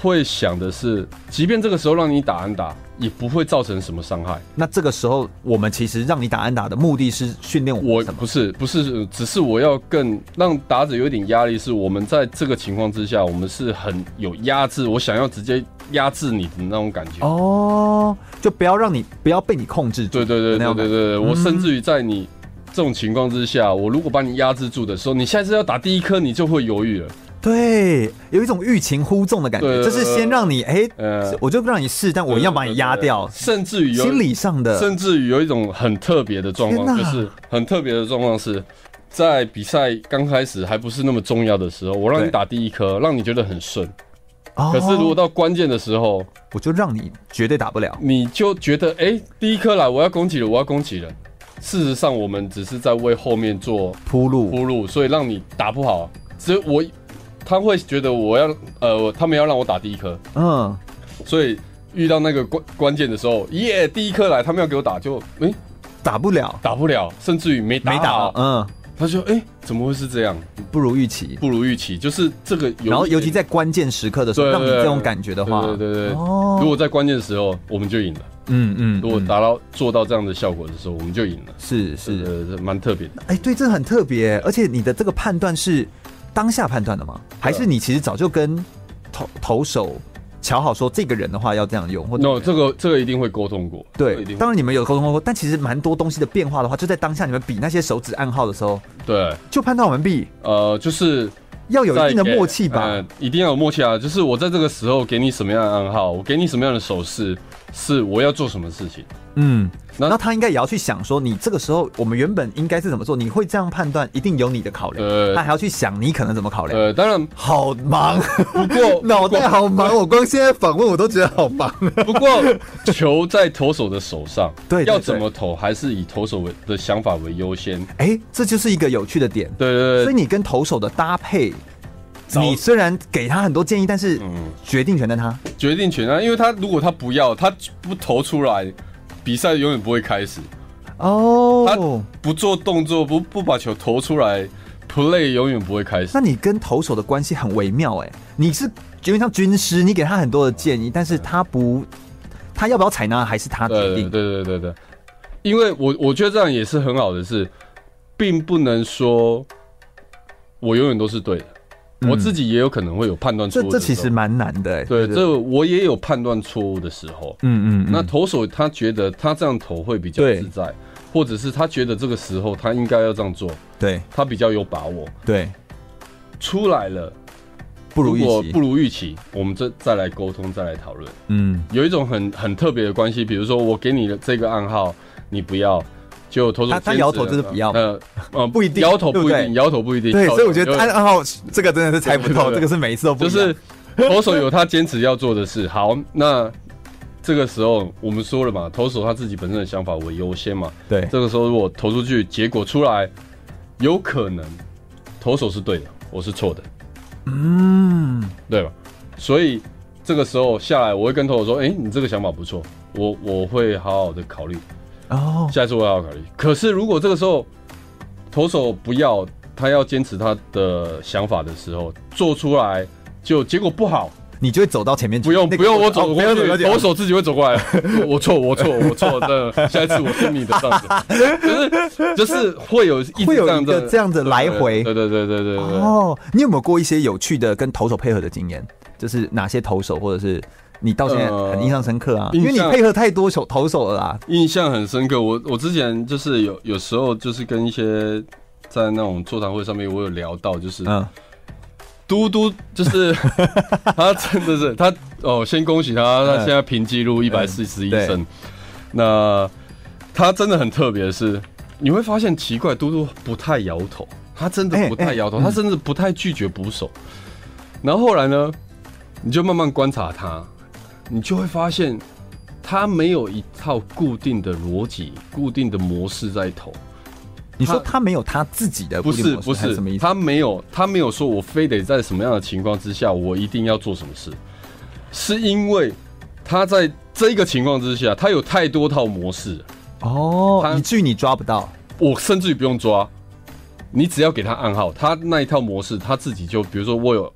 会想的是，即便这个时候让你打安打，也不会造成什么伤害。那这个时候，我们其实让你打安打的目的是训练我，我不是不是，只是我要更让打者有一点压力。是我们在这个情况之下，我们是很有压制，我想要直接压制你的那种感觉。哦，就不要让你不要被你控制住。对对对对对对，我甚至于在你这种情况之下，我如果把你压制住的时候，你下次要打第一颗，你就会犹豫了。对，有一种欲擒故纵的感觉，就是先让你哎，呃、我就让你试，但我一样把你压掉，甚至于心理上的，甚至于有一种很特别的状况，就是很特别的状况是在比赛刚开始还不是那么重要的时候，我让你打第一颗，让你觉得很顺，哦、可是如果到关键的时候，我就让你绝对打不了，你就觉得哎，第一颗来，我要攻击了，我要攻击了。事实上，我们只是在为后面做铺路，铺路，所以让你打不好，只有我。他会觉得我要呃，他们要让我打第一颗，嗯，所以遇到那个关关键的时候，耶，第一颗来，他们要给我打，就哎、欸，打不了，打不了，甚至于没打，没打，嗯，他说哎、欸，怎么会是这样？不如预期，不如预期，就是这个，然后尤其在关键时刻的时候，让你这种感觉的话，对对对，哦，如果在关键的时候，我们就赢了，嗯嗯，如果达到做到这样的效果的时候，我们就赢了，是是，呃，蛮特别的，哎，对，这很特别，而且你的这个判断是。当下判断的吗？还是你其实早就跟投投手瞧好说，这个人的话要这样用？或者 no，这个这个一定会沟通过。对，当然你们有沟通过，但其实蛮多东西的变化的话，就在当下你们比那些手指暗号的时候，对，就判断完毕。呃，就是要有一定的默契吧，呃，一定要有默契啊！就是我在这个时候给你什么样的暗号，我给你什么样的手势，是我要做什么事情。嗯。那他应该也要去想说，你这个时候我们原本应该是怎么做？你会这样判断，一定有你的考量。呃，他还要去想你可能怎么考量。呃，当然好忙，不过 (laughs) 脑袋好忙，我光现在访问我都觉得好忙。不过球在投手的手上，(laughs) 对，要怎么投还是以投手为的想法为优先。哎，这就是一个有趣的点。对对对，所以你跟投手的搭配，你虽然给他很多建议，但是决定权在他，决定权啊，因为他如果他不要，他不投出来。比赛永远不会开始哦，他不做动作，不不把球投出来，play 永远不会开始。那你跟投手的关系很微妙哎，你是有点像军师，你给他很多的建议，但是他不，他要不要采纳还是他决定。对对对对对，因为我我觉得这样也是很好的事，并不能说我永远都是对的。我自己也有可能会有判断错误，这这其实蛮难的。对，这我也有判断错误的时候。嗯嗯。那投手他觉得他这样投会比较自在，或者是他觉得这个时候他应该要这样做，对，他比较有把握。对，出来了不如预期，不如预期，我们这再来沟通，再来讨论。嗯，有一种很很特别的关系，比如说我给你的这个暗号，你不要。就投手他摇头就是不要，呃呃 (laughs) 不一定摇头不一定摇头不一定，对，所以我觉得暗号这个真的是猜不透，这个是每一次都不就是投手有他坚持要做的事。好，那这个时候我们说了嘛，投手他自己本身的想法为优先嘛。对，这个时候如果投出去，结果出来有可能投手是对的，我是错的，嗯，对吧？所以这个时候下来，我会跟投手说：“哎，你这个想法不错，我我会好好的考虑。”哦，下一次我要考虑。可是如果这个时候投手不要，他要坚持他的想法的时候，做出来就结果不好，你就会走到前面去。不用不用，我走过去，投手自己会走过来。我错我错我错，那下一次我听你的这样子。就是就是会有会有一个这样子来回。对对对对对对。哦，你有没有过一些有趣的跟投手配合的经验？就是哪些投手或者是？你到现在很印象深刻啊，因为你配合太多手投手了啦。印象很深刻，我我之前就是有有时候就是跟一些在那种座谈会上面，我有聊到，就是嗯，嘟嘟就是 (laughs) 他真的是他哦，先恭喜他，他现在平纪录一百四十一胜。那他真的很特别的是，你会发现奇怪，嘟嘟不太摇头，他真的不太摇头，他甚至不太拒绝捕手。然后后来呢，你就慢慢观察他。你就会发现，他没有一套固定的逻辑、固定的模式在投。你说他没有他自己的不是不是什么意思？他没有他没有说我非得在什么样的情况之下，我一定要做什么事，是因为他在这个情况之下，他有太多套模式哦，以至于你抓不到。我甚至于不用抓，你只要给他暗号，他那一套模式他自己就，比如说我有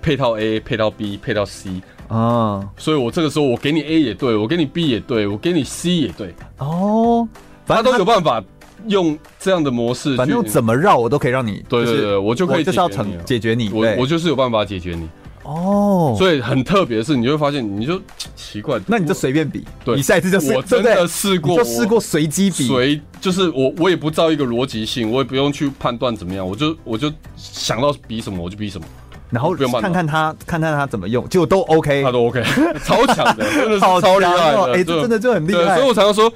配套 A 配套 B 配套 C。啊，所以我这个时候我给你 A 也对，我给你 B 也对，我给你 C 也对。哦，反正他都有办法用这样的模式，反正怎么绕我都可以让你。对对对，我就可以就是要成解决你。我我就是有办法解决你。哦，所以很特别的是，你就会发现，你就 (tsk) 奇怪，那你就随便比，对，你下一次就我真的试过，就试过随机比，随就是我我也不照一个逻辑性，我也不用去判断怎么样，我就我就想到比什么我就比什么。然后看看他，看看他怎么用，结果都 OK，他都 OK，(laughs) 超强的，(laughs) 真的是超厉害的，哎，这真的就很厉害。所以我常常说，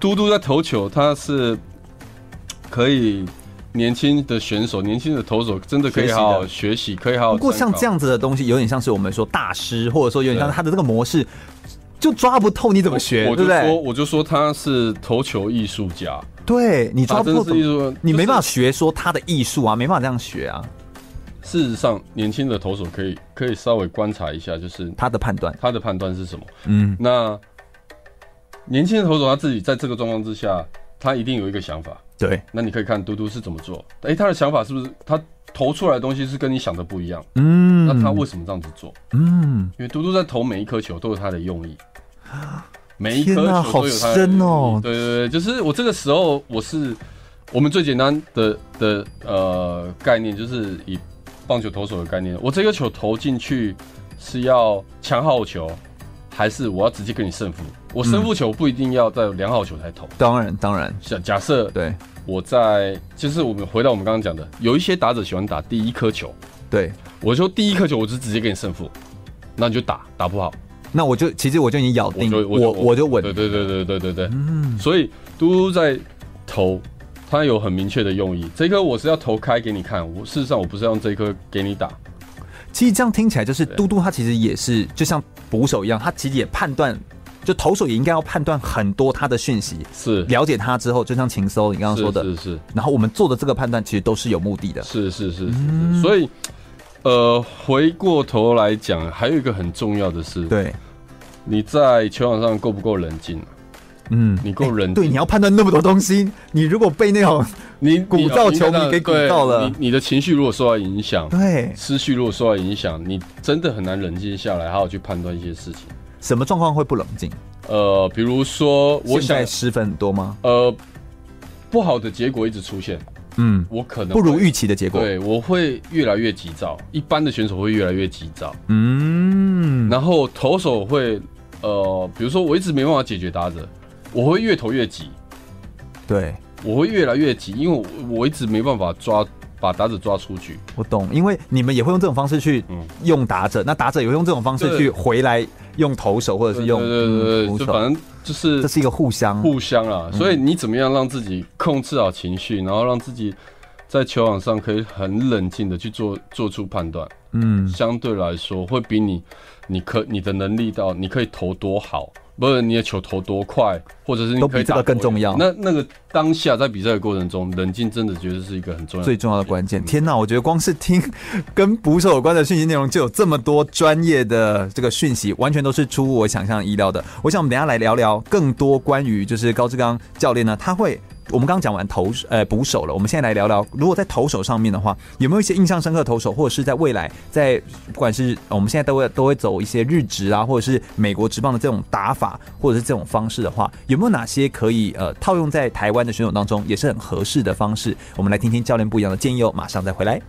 嘟嘟在投球，他是可以年轻的选手，年轻的投手，真的可以好好学习，可以好好。不过像这样子的东西，有点像是我们说大师，或者说有点像他的这个模式，就抓不透，你怎么学？对不对？我就说他是投球艺术家，对你抓不透，你没办法学说他的艺术啊，没办法这样学啊。事实上，年轻的投手可以可以稍微观察一下，就是他的判断，他的判断是什么？嗯，那年轻的投手他自己在这个状况之下，他一定有一个想法。对，那你可以看嘟嘟是怎么做。哎、欸，他的想法是不是他投出来的东西是跟你想的不一样？嗯，那他为什么这样子做？嗯，因为嘟嘟在投每一颗球都有他的用意，每一颗球都有他的用意。好深哦。对对对，就是我这个时候我是我们最简单的的呃概念，就是以。棒球投手的概念，我这个球投进去是要抢好球，还是我要直接跟你胜负？我胜负球不一定要在两好球才投。当然，当然。假假设对，我在就是我们回到我们刚刚讲的，有一些打者喜欢打第一颗球。对，我说第一颗球我就直接给你胜负，那你就打打不好，那我就其实我就已经咬定我我我就稳。对对对对对对对。嗯。所以嘟嘟在投。他有很明确的用意，这颗我是要投开给你看。我事实上我不是要用这颗给你打。其实这样听起来就是嘟嘟他其实也是就像捕手一样，他其实也判断，就投手也应该要判断很多他的讯息，是了解他之后，就像情搜你刚刚说的，是是，是。然后我们做的这个判断其实都是有目的的，是是是，是，是。所以，呃，回过头来讲，还有一个很重要的是，对，你在球场上够不够冷静？嗯，你够冷静、欸。对，你要判断那么多东西，你如果被那种你 (laughs) 鼓噪球迷给鼓到了，你你的情绪如果受到影响，对，思绪如果受到影响，你真的很难冷静下来，好好去判断一些事情。什么状况会不冷静？呃，比如说，我想失分很多吗？呃，不好的结果一直出现。嗯，我可能不如预期的结果。对，我会越来越急躁。一般的选手会越来越急躁。嗯，然后投手会，呃，比如说我一直没办法解决打者，我会越投越急。对，我会越来越急，因为我我一直没办法抓把打者抓出去。我懂，因为你们也会用这种方式去用打者，嗯、那打者也会用这种方式去回来用投手或者是用对对对，对，就反正。就是这是一个互相互相啊，所以你怎么样让自己控制好情绪，然后让自己在球场上可以很冷静的去做做出判断，嗯，相对来说会比你你可你的能力到你可以投多好。不是你的球投多快，或者是你都比这个更重要。那那个当下在比赛的过程中，冷静真的觉得是一个很重要、最重要的关键。天哪，我觉得光是听跟捕手有关的讯息内容，就有这么多专业的这个讯息，完全都是出乎我想象意料的。我想我们等一下来聊聊更多关于就是高志刚教练呢，他会。我们刚讲完投呃捕手了，我们现在来聊聊，如果在投手上面的话，有没有一些印象深刻的投手，或者是在未来在不管是我们现在都会都会走一些日职啊，或者是美国职棒的这种打法，或者是这种方式的话，有没有哪些可以呃套用在台湾的选手当中也是很合适的方式？我们来听听教练不一样的建议哦，马上再回来。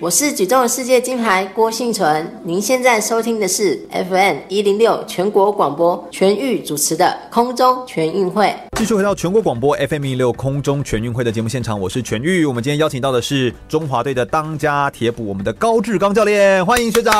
我是举重世界金牌郭信存，您现在收听的是 FM 一零六全国广播全域主持的空中全运会。继续回到全国广播 FM 一零六空中全运会的节目现场，我是全域。我们今天邀请到的是中华队的当家铁捕，我们的高志刚教练，欢迎学长。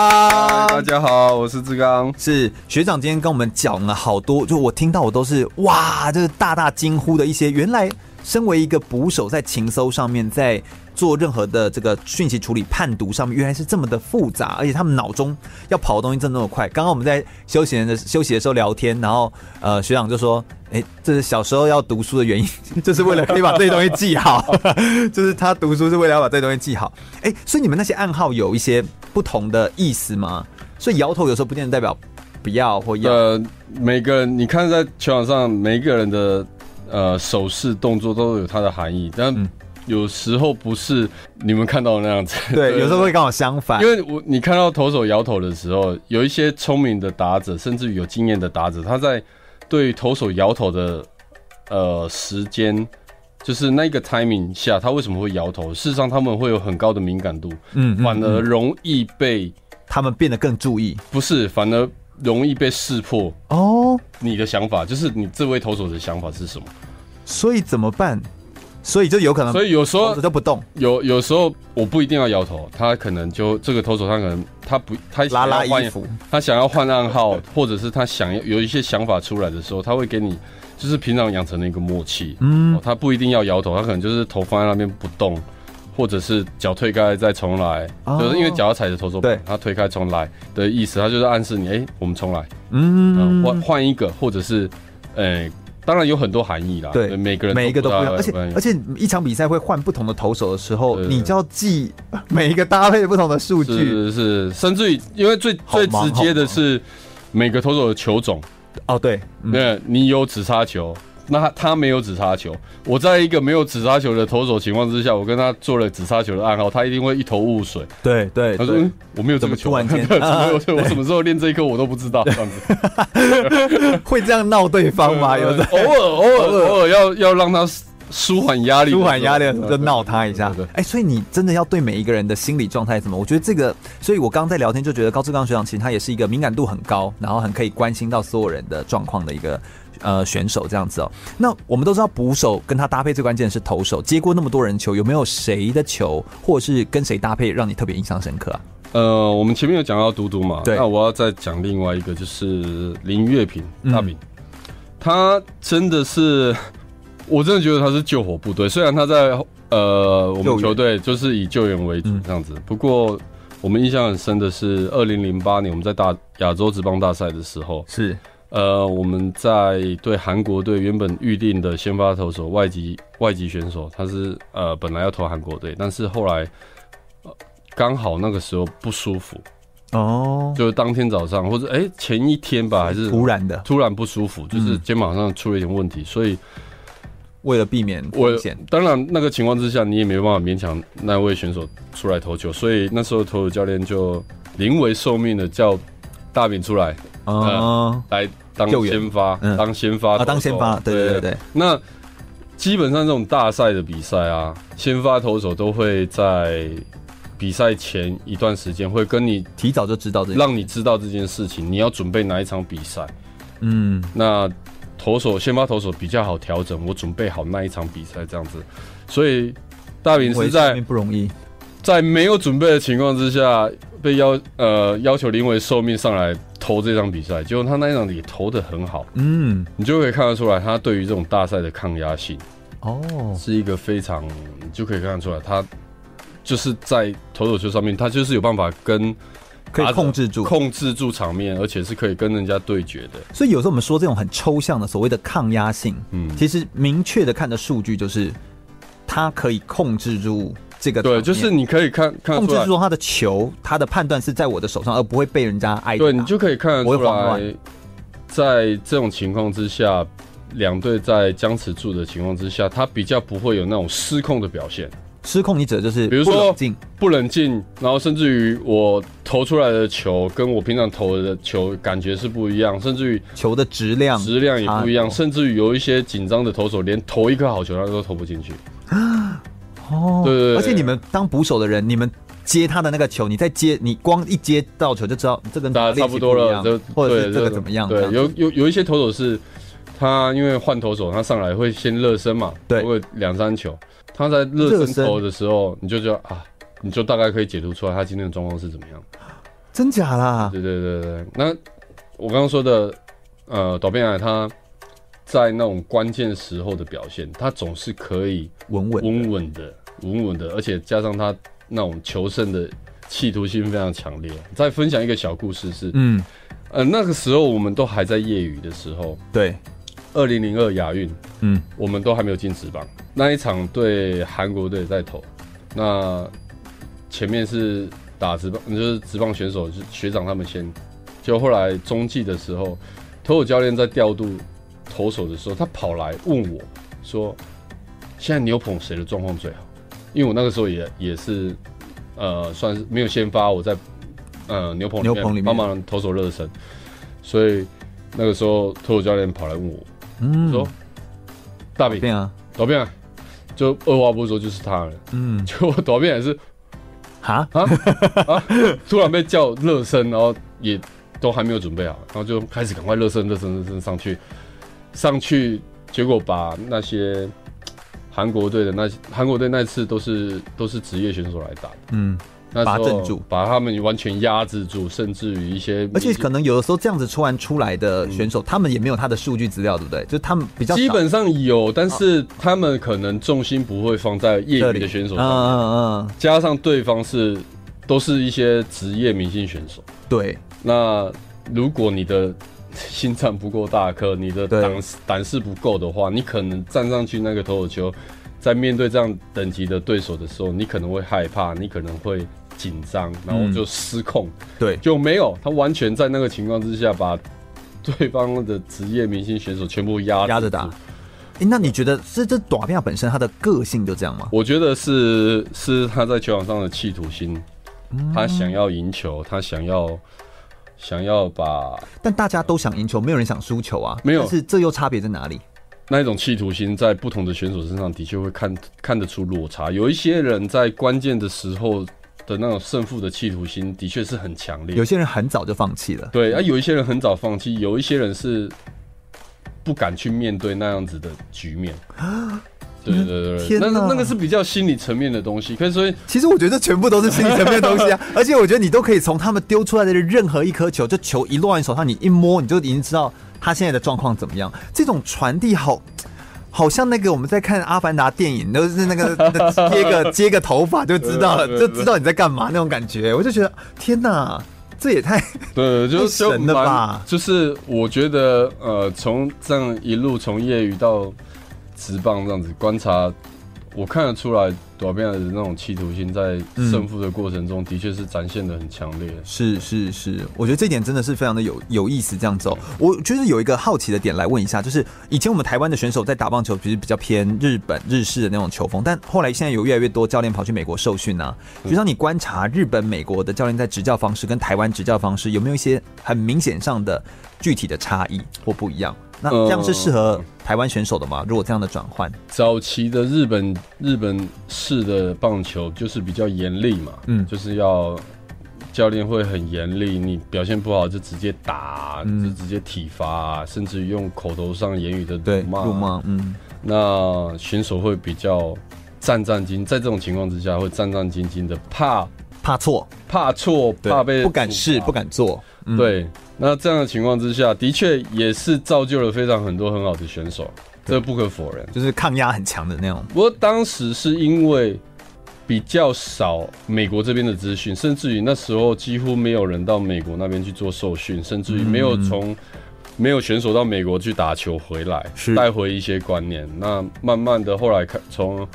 大家好，我是志刚。是学长今天跟我们讲了好多，就我听到我都是哇，就是大大惊呼的一些。原来身为一个捕手，在情搜上面，在做任何的这个讯息处理、判读上面，原来是这么的复杂，而且他们脑中要跑的东西真的那么快。刚刚我们在休息的休息的时候聊天，然后呃学长就说：“哎，这是小时候要读书的原因，(laughs) 就是为了可以把这些东西记好，(laughs) 就是他读书是为了要把这些东西记好。”哎，所以你们那些暗号有一些不同的意思吗？所以摇头有时候不见得代表不要或要。呃，每个人你看在球场上，每一个人的呃手势动作都有它的含义，但。嗯有时候不是你们看到的那样子，(laughs) 对，有时候会刚好相反。因为我你看到投手摇头的时候，有一些聪明的打者，甚至于有经验的打者，他在对投手摇头的呃时间，就是那个 timing 下，他为什么会摇头？事实上，他们会有很高的敏感度，嗯，反而容易被他们变得更注意。不是，反而容易被识破。哦，你的想法就是你这位投手的想法是什么？所以怎么办？所以就有可能，所以有时候都不动。有有时候我不一定要摇头，他可能就这个投手，他可能他不他拉拉衣服，(laughs) 他想要换暗号，或者是他想要有一些想法出来的时候，他会给你就是平常养成的一个默契。嗯，他不一定要摇头，他可能就是头放在那边不动，或者是脚推开再重来，就是因为脚要踩着投手板，他推开重来的意思，他就是暗示你，哎，我们重来，嗯，换换一个，或者是，哎。当然有很多含义啦，对，每个人每一个都不一样，而且而且一场比赛会换不同的投手的时候，你就要记每一个搭配不同的数据，是是，甚至于因为最最直接的是每个投手的球种，哦对，对，你有紫砂球。那他，他没有指叉球，我在一个没有指叉球的投手情况之下，我跟他做了指叉球的暗号，他一定会一头雾水。对对，他说、嗯：“我没有这么突然间，(laughs) 我什么时候练这一颗我都不知道。”这样子 (laughs) 会这样闹对方吗？有的偶尔偶尔偶尔要要让他舒缓压力，舒缓压力就闹他一下。哎、欸，所以你真的要对每一个人的心理状态怎么？我觉得这个，所以我刚刚在聊天就觉得高志刚学长其实他也是一个敏感度很高，然后很可以关心到所有人的状况的一个。呃，选手这样子哦。那我们都知道，捕手跟他搭配最关键的是投手。接过那么多人球，有没有谁的球，或者是跟谁搭配，让你特别印象深刻啊？呃，我们前面有讲到嘟嘟嘛，对。那我要再讲另外一个，就是林月平大饼，他真的是，我真的觉得他是救火部队。虽然他在呃我们球队就是以救援为主这样子，不过我们印象很深的是，二零零八年我们在大亚洲职棒大赛的时候是。呃，我们在对韩国队原本预定的先发投手外籍外籍选手，他是呃本来要投韩国队，但是后来刚、呃、好那个时候不舒服。哦，就是当天早上或者哎、欸、前一天吧，还是突然的。突然不舒服，就是肩膀上出了一点问题，嗯、所以为了避免危险，当然那个情况之下你也没办法勉强那位选手出来投球，所以那时候投手教练就临危受命的叫大饼出来。啊、呃，来当先发，嗯、当先发，啊，当先发，对对对对。那基本上这种大赛的比赛啊，先发投手都会在比赛前一段时间会跟你提早就知道这，让你知道这件事情，你要准备哪一场比赛。嗯，那投手先发投手比较好调整，我准备好那一场比赛这样子。所以大饼是在不容易，在没有准备的情况之下。被要呃要求临危受命上来投这场比赛，结果他那一场也投的很好，嗯，你就可以看得出来，他对于这种大赛的抗压性哦，是一个非常，你就可以看得出来，他就是在投手球上面，他就是有办法跟可以控制住控制住场面，而且是可以跟人家对决的。所以有时候我们说这种很抽象的所谓的抗压性，嗯，其实明确的看的数据就是他可以控制住。这个对，就是你可以看看控制住他的球，他的判断是在我的手上，而不会被人家挨。对，你就可以看得出来，在这种情况之下，两队在僵持住的情况之下，他比较不会有那种失控的表现。失控，你指的就是比如说不冷静，不冷静，然后甚至于我投出来的球跟我平常投的球感觉是不一样，甚至于球的质量质量也不一样，甚至于有一些紧张的投手连投一颗好球他都投不进去。(gasps) 哦，对，而且你们当捕手的人，你们接他的那个球，你再接，你光一接到球就知道这个打差不多了，就或者是这个怎么样？对，有有有一些投手是，他因为换投手，他上来会先热身嘛，对，会两三球，他在热身投的时候，你就知道啊，你就大概可以解读出来他今天的状况是怎么样，真假啦？对对对对，那我刚刚说的，呃，岛边来他。在那种关键时候的表现，他总是可以稳稳稳稳的、稳稳的，而且加上他那种求胜的企图心非常强烈。再分享一个小故事是，嗯，呃，那个时候我们都还在业余的时候，对，二零零二亚运，嗯，我们都还没有进职棒。那一场对韩国队在投，那前面是打职棒，就是职棒选手，就是学长他们先，就后来中继的时候，投手教练在调度。投手的时候，他跑来问我，说：“现在牛棚谁的状况最好？”因为我那个时候也也是，呃，算是没有先发，我在呃牛棚里面帮忙投手热身，所以那个时候投手教练跑来问我，嗯，说：“大饼啊，导边啊，就二话不说就是他了。”嗯，就我导边也是，啊啊？啊！突然被叫热身，然后也都还没有准备好，然后就开始赶快热身、热身、热身上去。上去，结果把那些韩国队的那韩国队那次都是都是职业选手来打的，嗯，那把镇住，把他们完全压制住，甚至于一些，而且可能有的时候这样子突然出来的选手，嗯、他们也没有他的数据资料，对不对？就他们比较基本上有，但是他们可能重心不会放在业余的选手上面，嗯嗯嗯，加上对方是都是一些职业明星选手，对，那如果你的。心脏不够大颗，你的胆胆识不够的话，你可能站上去那个投手球，在面对这样等级的对手的时候，你可能会害怕，你可能会紧张，然后就失控。嗯、对，就没有他完全在那个情况之下，把对方的职业明星选手全部压压着打。哎、欸，那你觉得是这短片本身他的个性就这样吗？我觉得是是他在球场上的企图心，嗯、他想要赢球，他想要。想要把，但大家都想赢球，没有人想输球啊。没有，但是这又差别在哪里？那一种企图心在不同的选手身上的确会看看得出落差。有一些人在关键的时候的那种胜负的企图心的确是很强烈，有些人很早就放弃了。对啊，有一些人很早放弃，有一些人是不敢去面对那样子的局面。(gasps) 对对对，天呐，那那个是比较心理层面的东西，可以说，其实我觉得全部都是心理层面的东西啊。而且我觉得你都可以从他们丢出来的任何一颗球，就球一落在你手上，你一摸，你就已经知道他现在的状况怎么样。这种传递好，好像那个我们在看《阿凡达》电影，都是那个接个接个头发就知道了，就知道你在干嘛那种感觉。我就觉得天哪，这也太对，就神了吧？就是我觉得，呃，从这样一路从业余到职棒这样子观察，我看得出来。短边的那种企图心，在胜负的过程中，的确是展现的很强烈。是是是，我觉得这点真的是非常的有有意思。这样走，我觉得有一个好奇的点来问一下，就是以前我们台湾的选手在打棒球，其实比较偏日本日式的那种球风，但后来现在有越来越多教练跑去美国受训啊。就像你观察日本、美国的教练在执教方式跟台湾执教方式，有没有一些很明显上的具体的差异或不一样？那这样是适合台湾选手的吗？如果这样的转换，早期的日本日本式的棒球就是比较严厉嘛，嗯，就是要教练会很严厉，你表现不好就直接打，嗯、就直接体罚，甚至于用口头上言语的辱骂，辱骂，嗯，那选手会比较战战兢，在这种情况之下会战战兢兢的，怕。怕错，怕错，怕被不敢试，不敢做，嗯、对。那这样的情况之下，的确也是造就了非常很多很好的选手，这不可否认，就是抗压很强的那种。不过当时是因为比较少美国这边的资讯，甚至于那时候几乎没有人到美国那边去做受训，甚至于没有从没有选手到美国去打球回来，带回一些观念。那慢慢的后来看从。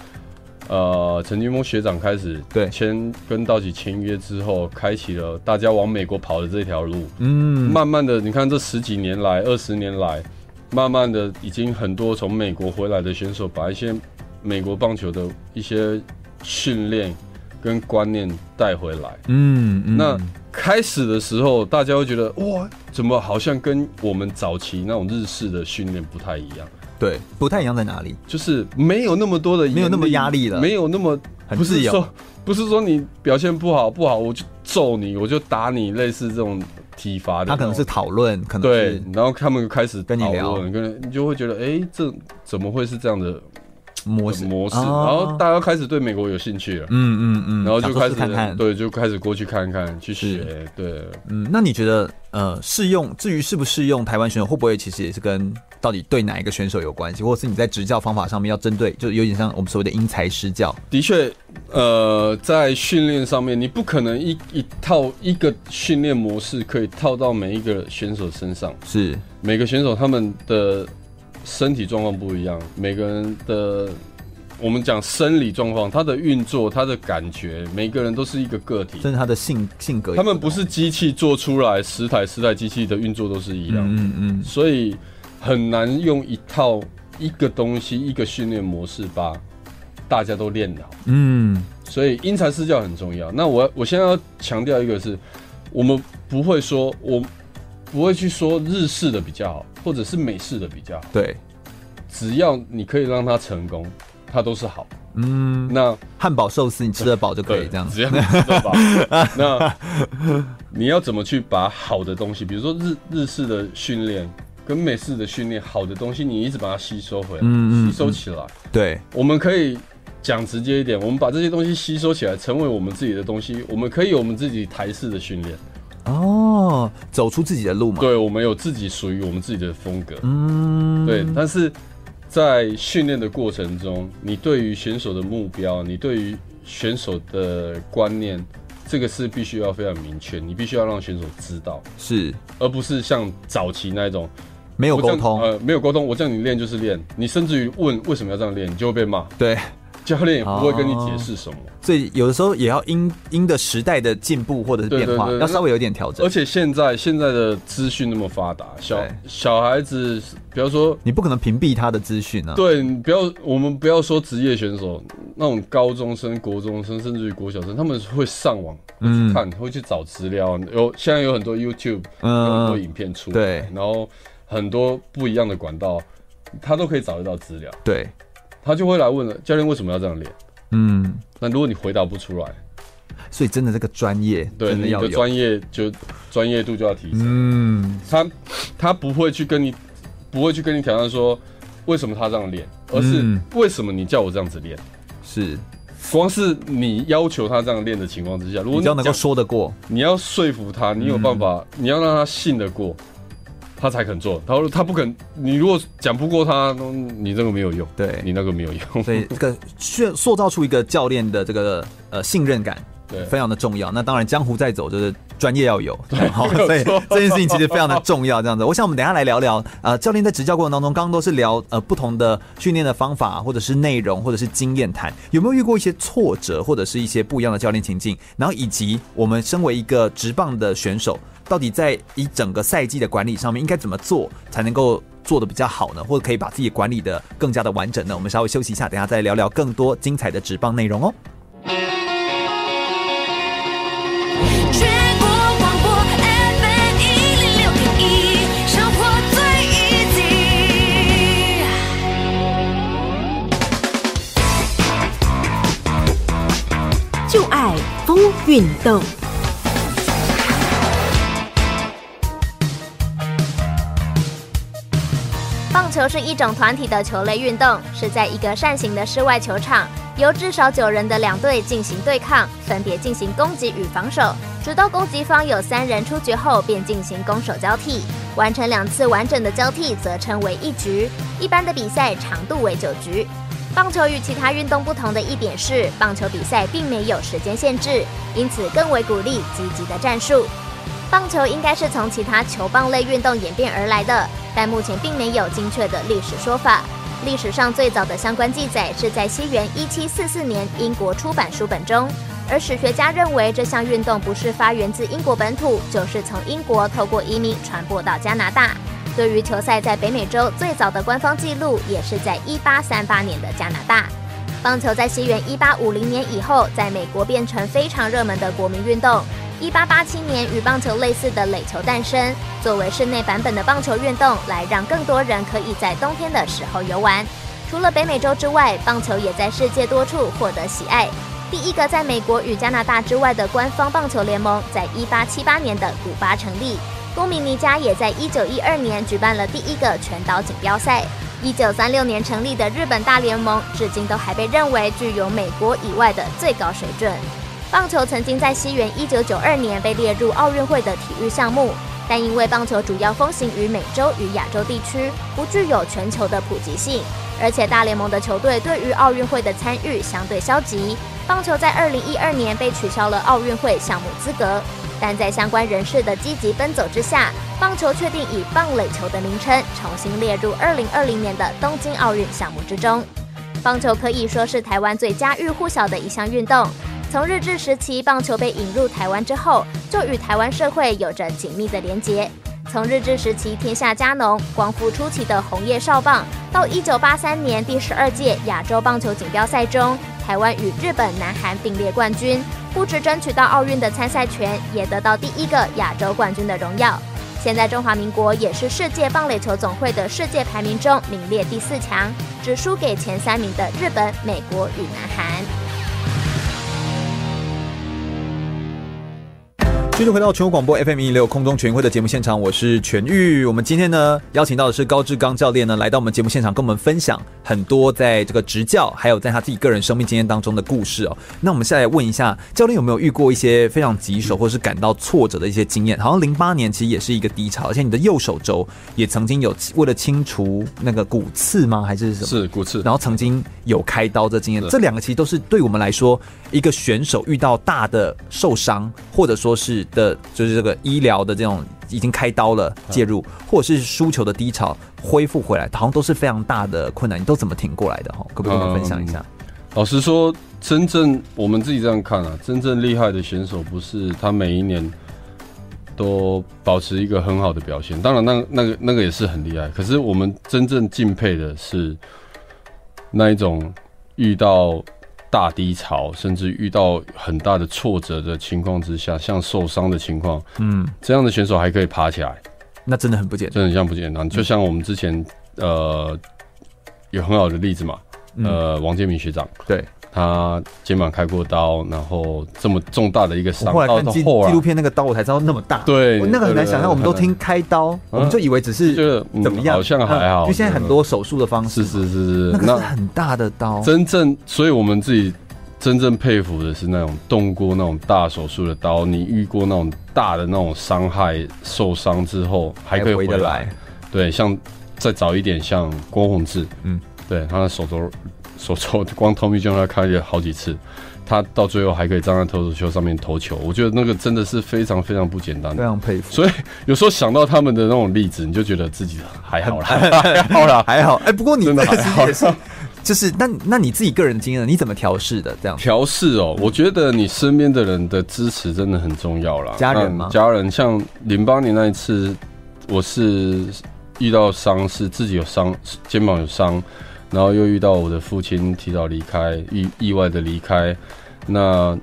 呃，陈金峰学长开始对签跟道奇签约之后，开启了大家往美国跑的这条路。嗯，慢慢的，你看这十几年来、二十年来，慢慢的已经很多从美国回来的选手，把一些美国棒球的一些训练跟观念带回来。嗯，嗯，那开始的时候，大家会觉得哇，怎么好像跟我们早期那种日式的训练不太一样？对，不太一样在哪里？就是没有那么多的，没有那么压力了，没有那么。不是说，不是说你表现不好不好，我就揍你，我就打你，类似这种体罚的。他可能是讨论，可能对，然后他们开始跟你聊，跟你就会觉得，哎、欸，这怎么会是这样的？模式。模式，然后大家开始对美国有兴趣了，嗯嗯嗯，然后就开始看看，对，就开始过去看看，去学，对，嗯，那你觉得，呃，适用至于适不适用台湾选手，会不会其实也是跟到底对哪一个选手有关系，或者是你在执教方法上面要针对，就有点像我们所谓的因材施教。的确，呃，在训练上面，你不可能一一套一个训练模式可以套到每一个选手身上，是。每个选手他们的。身体状况不一样，每个人的我们讲生理状况，他的运作，他的感觉，每个人都是一个个体，甚至他的性性格，他们不是机器做出来，十台十台机器的运作都是一样，嗯嗯，所以很难用一套一个东西一个训练模式把大家都练好，嗯，所以因材施教很重要。那我我现在要强调一个是，我们不会说我。不会去说日式的比较好，或者是美式的比较好。对，只要你可以让它成功，它都是好。嗯，那汉堡寿司你吃得饱就可以这样子。只要你吃得饱。(laughs) 那你要怎么去把好的东西，比如说日日式的训练跟美式的训练，好的东西你一直把它吸收回来，嗯，吸收起来。对，我们可以讲直接一点，我们把这些东西吸收起来，成为我们自己的东西。我们可以有我们自己台式的训练。哦，走出自己的路嘛。对，我们有自己属于我们自己的风格。嗯，对。但是在训练的过程中，你对于选手的目标，你对于选手的观念，这个是必须要非常明确。你必须要让选手知道，是，而不是像早期那种没有沟通，呃，没有沟通。我叫你练就是练，你甚至于问为什么要这样练，你就会被骂。对。教练也不会跟你解释什么，所以有的时候也要因因的时代的进步或者是变化，要稍微有点调整。而且现在现在的资讯那么发达，小小孩子，比方说你不可能屏蔽他的资讯啊。对，你不要我们不要说职业选手，那种高中生、国中生，甚至于国小生，他们会上网会去看，会去找资料。有现在有很多 YouTube，有很多影片出来，对，然后很多不一样的管道，他都可以找得到资料。对。他就会来问了，教练为什么要这样练？嗯，那如果你回答不出来，所以真的这个专业，对，你的专业就专业度就要提升。嗯，他他不会去跟你不会去跟你挑战说为什么他这样练，而是为什么你叫我这样子练？是，光是你要求他这样练的情况之下，如果你要能够说得过，你要说服他，你有办法，你要让他信得过。他才肯做，他说他不肯。你如果讲不过他，你这个没有用，对，你那个没有用。所以这个塑塑造出一个教练的这个呃信任感，对，非常的重要。那当然，江湖在走，就是专业要有，好，(laughs) 所以这件事情其实非常的重要。这样子，我想我们等一下来聊聊，呃，教练在执教过程当中，刚刚都是聊呃不同的训练的方法，或者是内容，或者是经验谈，有没有遇过一些挫折，或者是一些不一样的教练情境？然后以及我们身为一个直棒的选手，到底在一整个赛季的管理上面应该怎么做才能够做得比较好呢？或者可以把自己管理得更加的完整呢？我们稍微休息一下，等下再聊聊更多精彩的职棒内容哦。就爱风运动。球是一种团体的球类运动，是在一个扇形的室外球场，由至少九人的两队进行对抗，分别进行攻击与防守，直到攻击方有三人出局后，便进行攻守交替。完成两次完整的交替，则称为一局。一般的比赛长度为九局。棒球与其他运动不同的一点是，棒球比赛并没有时间限制，因此更为鼓励积极的战术。棒球应该是从其他球棒类运动演变而来的，但目前并没有精确的历史说法。历史上最早的相关记载是在西元一七四四年英国出版书本中，而史学家认为这项运动不是发源自英国本土，就是从英国透过移民传播到加拿大。对于球赛在北美洲最早的官方记录，也是在一八三八年的加拿大。棒球在西元一八五零年以后，在美国变成非常热门的国民运动。一八八七年，与棒球类似的垒球诞生，作为室内版本的棒球运动，来让更多人可以在冬天的时候游玩。除了北美洲之外，棒球也在世界多处获得喜爱。第一个在美国与加拿大之外的官方棒球联盟，在一八七八年的古巴成立。公民尼加也在一九一二年举办了第一个全岛锦标赛。一九三六年成立的日本大联盟，至今都还被认为具有美国以外的最高水准。棒球曾经在西元一九九二年被列入奥运会的体育项目，但因为棒球主要风行于美洲与亚洲地区，不具有全球的普及性，而且大联盟的球队对于奥运会的参与相对消极。棒球在二零一二年被取消了奥运会项目资格。但在相关人士的积极奔走之下，棒球确定以棒垒球的名称重新列入二零二零年的东京奥运项目之中。棒球可以说是台湾最家喻户晓的一项运动。从日治时期棒球被引入台湾之后，就与台湾社会有着紧密的连结。从日治时期天下佳农、光复初期的红叶少棒，到一九八三年第十二届亚洲棒球锦标赛中，台湾与日本、南韩并列冠军。不只争取到奥运的参赛权，也得到第一个亚洲冠军的荣耀。现在中华民国也是世界棒垒球总会的世界排名中名列第四强，只输给前三名的日本、美国与南韩。继续回到全国广播 FM 一零六空中全运会的节目现场，我是全玉。我们今天呢邀请到的是高志刚教练呢，来到我们节目现场，跟我们分享很多在这个执教，还有在他自己个人生命经验当中的故事哦。那我们现在来问一下，教练有没有遇过一些非常棘手或是感到挫折的一些经验？好像零八年其实也是一个低潮，而且你的右手肘也曾经有为了清除那个骨刺吗？还是什么？是骨刺。然后曾经有开刀的经验，这两个其实都是对我们来说，一个选手遇到大的受伤，或者说是。的就是这个医疗的这种已经开刀了介入，或者是输球的低潮恢复回来，好像都是非常大的困难。你都怎么挺过来的？哈，可不可以跟我们分享一下？嗯，老实说，真正我们自己这样看啊，真正厉害的选手不是他每一年都保持一个很好的表现。当然，那那个那个也是很厉害。可是我们真正敬佩的是那一种遇到。大低潮，甚至遇到很大的挫折的情况之下，像受伤的情况，嗯，这样的选手还可以爬起来，那真的很不简单，真的很像不简单。就像我们之前，呃，有很好的例子嘛，呃，王建民学长，对，他肩膀开过刀，然后这么重大的一个伤，后来看纪纪录片那个刀，我才知道那么大，对，那个很难想象，我们都听开刀，我们就以为只是怎么样，好像还好，就现在很多手术的方式，是是是是，那是很大的刀，真正，所以我们自己。真正佩服的是那种动过那种大手术的刀，你遇过那种大的那种伤害、受伤之后还可以回得来。对，像再早一点，像郭宏志，嗯，对，他的手肘手肘光 Tommy John 他开了好几次，他到最后还可以站在投手球上面投球，我觉得那个真的是非常非常不简单，非常佩服。所以有时候想到他们的那种例子，你就觉得自己还好啦，(laughs) 还好啦，还好。哎、欸，不过你真的还好，就是那那你自己个人经验，你怎么调试的？这样调试哦，我觉得你身边的人的支持真的很重要啦。家人吗？家人，像零八年那一次，我是遇到伤，是自己有伤，肩膀有伤。然后又遇到我的父亲提早离开，意意外的离开，那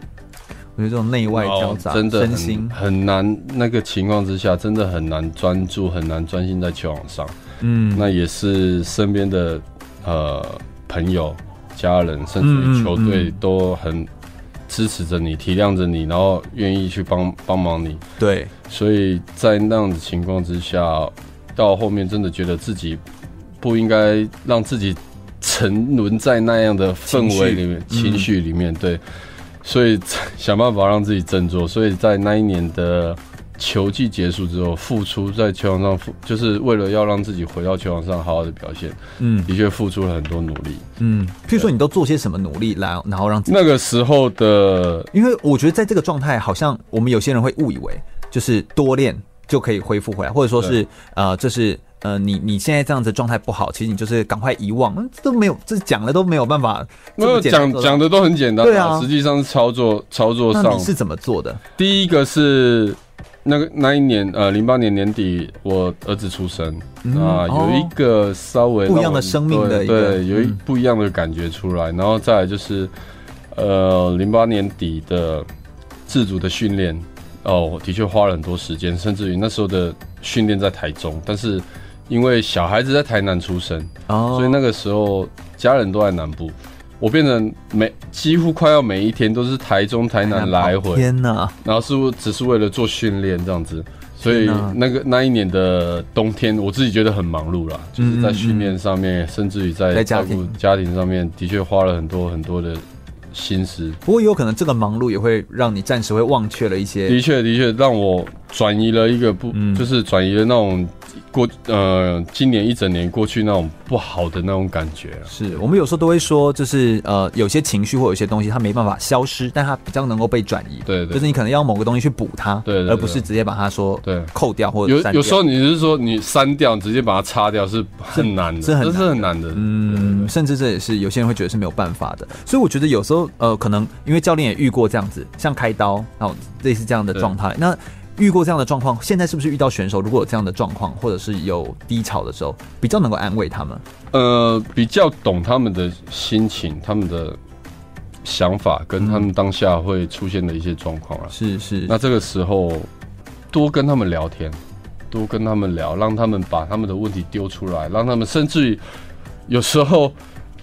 我觉得这种内外交杂，真的很很难。那个情况之下，真的很难专注，很难专心在球场上。嗯，那也是身边的呃朋友、家人，甚至于球队都很支持着你，体谅着你，然后愿意去帮帮忙你。对，所以在那样的情况之下，到后面真的觉得自己不应该让自己。沉沦在那样的氛围里面，情绪里面，对，所以想办法让自己振作。所以在那一年的球季结束之后，付出在球场上，就是为了要让自己回到球场上好好的表现。嗯，的确付出了很多努力。嗯，譬如说你都做些什么努力来，然后让自己那个时候的，因为我觉得在这个状态，好像我们有些人会误以为，就是多练就可以恢复回来，或者说是呃，这是。呃，你你现在这样子状态不好，其实你就是赶快遗忘，这都没有，这讲了都没有办法。没有讲讲的都很简单，对啊，实际上是操作操作上。那你是怎么做的？第一个是那个那一年，呃，零八年年底，我儿子出生啊，有一个稍微不一样的生命的，对，有一不一样的感觉出来。然后再来就是，呃，零八年底的自主的训练，哦，的确花了很多时间，甚至于那时候的训练在台中，但是。因为小孩子在台南出生，oh. 所以那个时候家人都在南部，我变成每几乎快要每一天都是台中、台南来回。天哪！然后是只是为了做训练这样子，所以那个那一年的冬天，我自己觉得很忙碌啦，就是在训练上面，甚至于在照顾家庭上面，的确花了很多很多的心思。不过有可能这个忙碌也会让你暂时会忘却了一些。的确，的确让我转移了一个不，就是转移了那种。过呃，今年一整年过去那种不好的那种感觉，是我们有时候都会说，就是呃，有些情绪或有些东西它没办法消失，但它比较能够被转移。对，对，就是你可能要某个东西去补它，对，而不是直接把它说对扣掉或者有有时候你是说你删掉，直接把它擦掉是很难的，是是很难的。嗯，甚至这也是有些人会觉得是没有办法的。所以我觉得有时候呃，可能因为教练也遇过这样子，像开刀然后类似这样的状态，那。遇过这样的状况，现在是不是遇到选手如果有这样的状况，或者是有低潮的时候，比较能够安慰他们？呃，比较懂他们的心情、他们的想法，跟他们当下会出现的一些状况啊。是是。那这个时候多跟他们聊天，多跟他们聊，让他们把他们的问题丢出来，让他们甚至于有时候。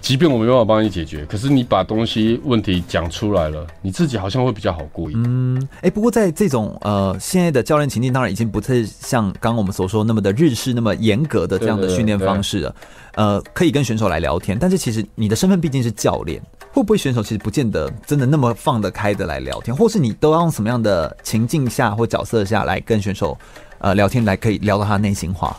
即便我没办法帮你解决，可是你把东西问题讲出来了，你自己好像会比较好过一点。嗯，哎、欸，不过在这种呃现在的教练情境，当然已经不太像刚刚我们所说那么的日式那么严格的这样的训练方式了。呃，可以跟选手来聊天，但是其实你的身份毕竟是教练，会不会选手其实不见得真的那么放得开的来聊天，或是你都要用什么样的情境下或角色下来跟选手呃聊天，来可以聊到他内心话？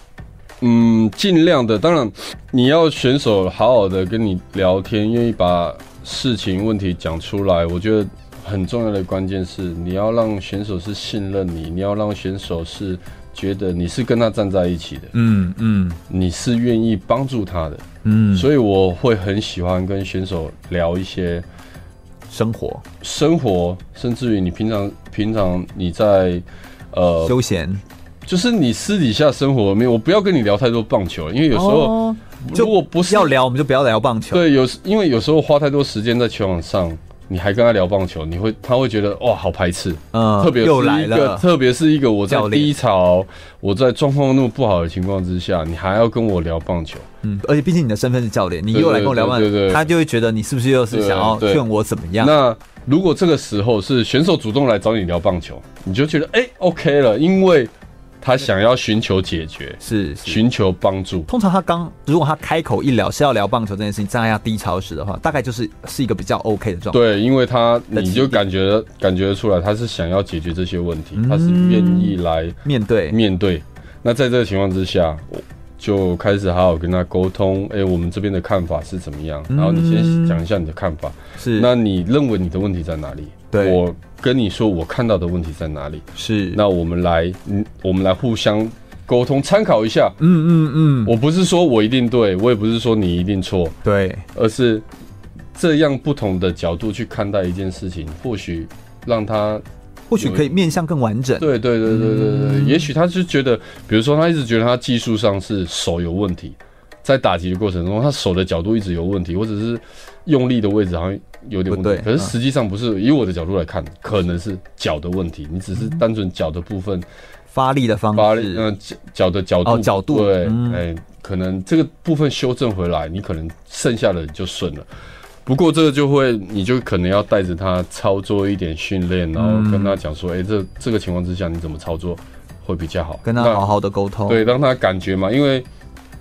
嗯，尽量的。当然，你要选手好好的跟你聊天，愿意把事情问题讲出来。我觉得很重要的关键是，你要让选手是信任你，你要让选手是觉得你是跟他站在一起的。嗯嗯，你是愿意帮助他的。嗯，所以我会很喜欢跟选手聊一些生活、生活，甚至于你平常平常你在呃休闲。就是你私底下生活没有，我不要跟你聊太多棒球，因为有时候如果不是要聊，我们就不要聊棒球。对，有因为有时候花太多时间在球场上，你还跟他聊棒球，你会他会觉得哇好排斥。嗯，特别又来了，特别是一个我在低潮，我在状况那么不好的情况之下，你还要跟我聊棒球。嗯，而且毕竟你的身份是教练，你又来跟我聊棒球，他就会觉得你是不是又是想要劝我怎么样？那如果这个时候是选手主动来找你聊棒球，你就觉得哎、欸、OK 了，因为。他想要寻求解决，是寻求帮助。通常他刚如果他开口一聊是要聊棒球这件事情，在他低潮时的话，大概就是是一个比较 OK 的状态。对，因为他你就感觉感觉出来，他是想要解决这些问题，他是愿意来面对面对。那在这个情况之下，我就开始好好跟他沟通。哎、欸，我们这边的看法是怎么样？然后你先讲一下你的看法。是，那你认为你的问题在哪里？对，我跟你说我看到的问题在哪里？是，那我们来，嗯，我们来互相沟通，参考一下。嗯嗯嗯，我不是说我一定对，我也不是说你一定错。对，而是这样不同的角度去看待一件事情，或许让他。或许可以面向更完整。对对对对对对，嗯、也许他是觉得，比如说他一直觉得他技术上是手有问题，在打击的过程中，他手的角度一直有问题，或者是用力的位置好像有点问题。对，可是实际上不是，以我的角度来看，可能是脚的问题。你只是单纯脚的部分发力的方式，嗯，脚脚的角度，哦、角度对，哎、可能这个部分修正回来，你可能剩下的就顺了。不过这个就会，你就可能要带着他操作一点训练，然后跟他讲说，哎、欸，这这个情况之下你怎么操作会比较好？跟他好好的沟通，对，让他感觉嘛，因为。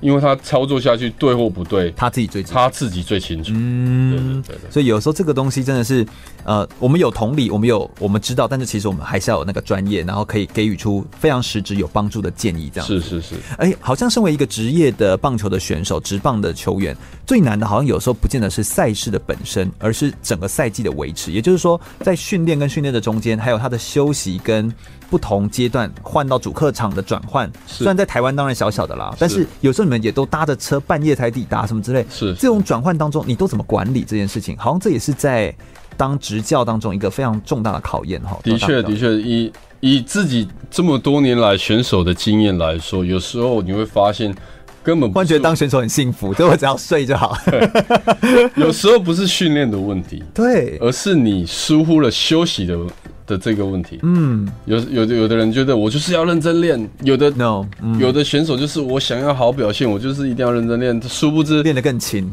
因为他操作下去对或不对，他自己最他自己最清楚。嗯，对对对。所以有时候这个东西真的是，呃，我们有同理，我们有我们知道，但是其实我们还是要有那个专业，然后可以给予出非常实质有帮助的建议。这样是是是。哎，好像身为一个职业的棒球的选手，职棒的球员，最难的好像有时候不见得是赛事的本身，而是整个赛季的维持。也就是说，在训练跟训练的中间，还有他的休息跟。不同阶段换到主客场的转换，虽然在台湾当然小小的啦，但是有时候你们也都搭着车半夜才抵达什么之类，是这种转换当中，你都怎么管理这件事情？好像这也是在当执教当中一个非常重大的考验哈。的确，的确，以以自己这么多年来选手的经验来说，有时候你会发现根本不觉得当选手很幸福，对我只要睡就好。(laughs) 有时候不是训练的问题，(laughs) 对，而是你疏忽了休息的。的这个问题，嗯，有有的有的人觉得我就是要认真练，有的 no，、嗯、有的选手就是我想要好表现，我就是一定要认真练，殊不知练得更勤，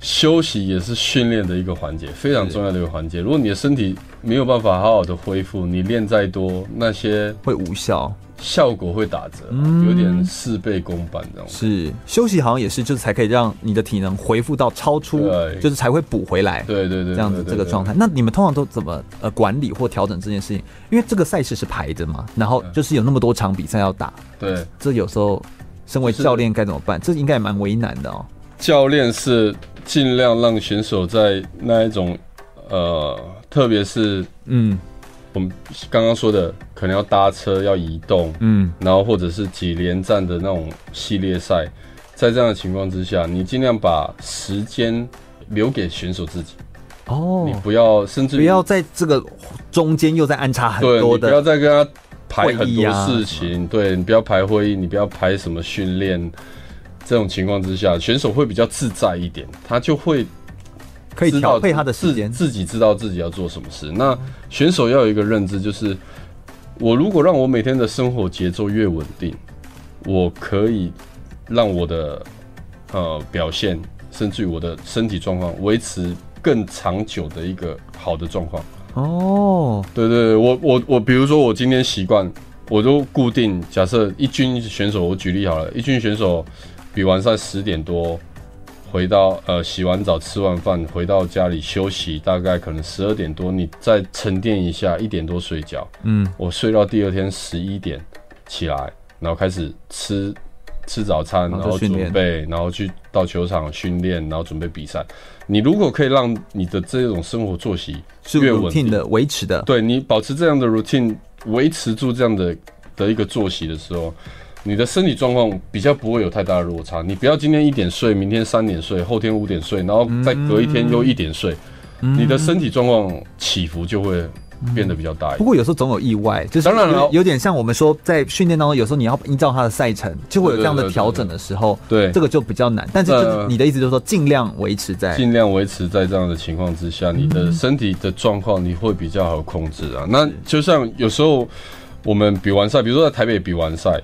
休息也是训练的一个环节，非常重要的一个环节。如果你的身体没有办法好好的恢复，你练再多，那些会无效。效果会打折，嗯，有点事倍功半这样。是休息好像也是，就是才可以让你的体能恢复到超出，就是才会补回来。对对对，这样子这个状态。那你们通常都怎么呃管理或调整这件事情？因为这个赛事是排着嘛，然后就是有那么多场比赛要打。对，这有时候身为教练该怎么办？这应该也蛮为难的哦。教练是尽量让选手在那一种呃，特别是嗯。我们刚刚说的，可能要搭车、要移动，嗯，然后或者是几连战的那种系列赛，在这样的情况之下，你尽量把时间留给选手自己。哦，你不要，甚至不要在这个中间又在安插很多的，对，你不要再跟他排很多事情，啊、对，你不要排会议，你不要排什么训练。这种情况之下，选手会比较自在一点，他就会。可以调配他的时间，自己知道自己要做什么事。那选手要有一个认知，就是我如果让我每天的生活节奏越稳定，我可以让我的呃表现，甚至于我的身体状况维持更长久的一个好的状况。哦，对对对，我我我，比如说我今天习惯，我都固定假设一军选手，我举例好了，一军选手比完赛十点多。回到呃，洗完澡吃完饭回到家里休息，大概可能十二点多，你再沉淀一下，一点多睡觉。嗯，我睡到第二天十一点起来，然后开始吃吃早餐，然后准备，然后去到球场训练，然后准备比赛。你如果可以让你的这种生活作息越稳定的维持的，对，你保持这样的 routine，维持住这样的的一个作息的时候。你的身体状况比较不会有太大的落差，你不要今天一点睡，明天三点睡，后天五点睡，然后再隔一天又一点睡，嗯、你的身体状况起伏就会变得比较大一点。不过有时候总有意外，就是当然了，有点像我们说在训练当中，有时候你要依照他的赛程，就会有这样的调整的时候，对，这个就比较难。但是就是你的意思就是说，尽量维持在尽量维持在这样的情况之下，你的身体的状况你会比较好控制啊。那就像有时候我们比完赛，比如说在台北比完赛。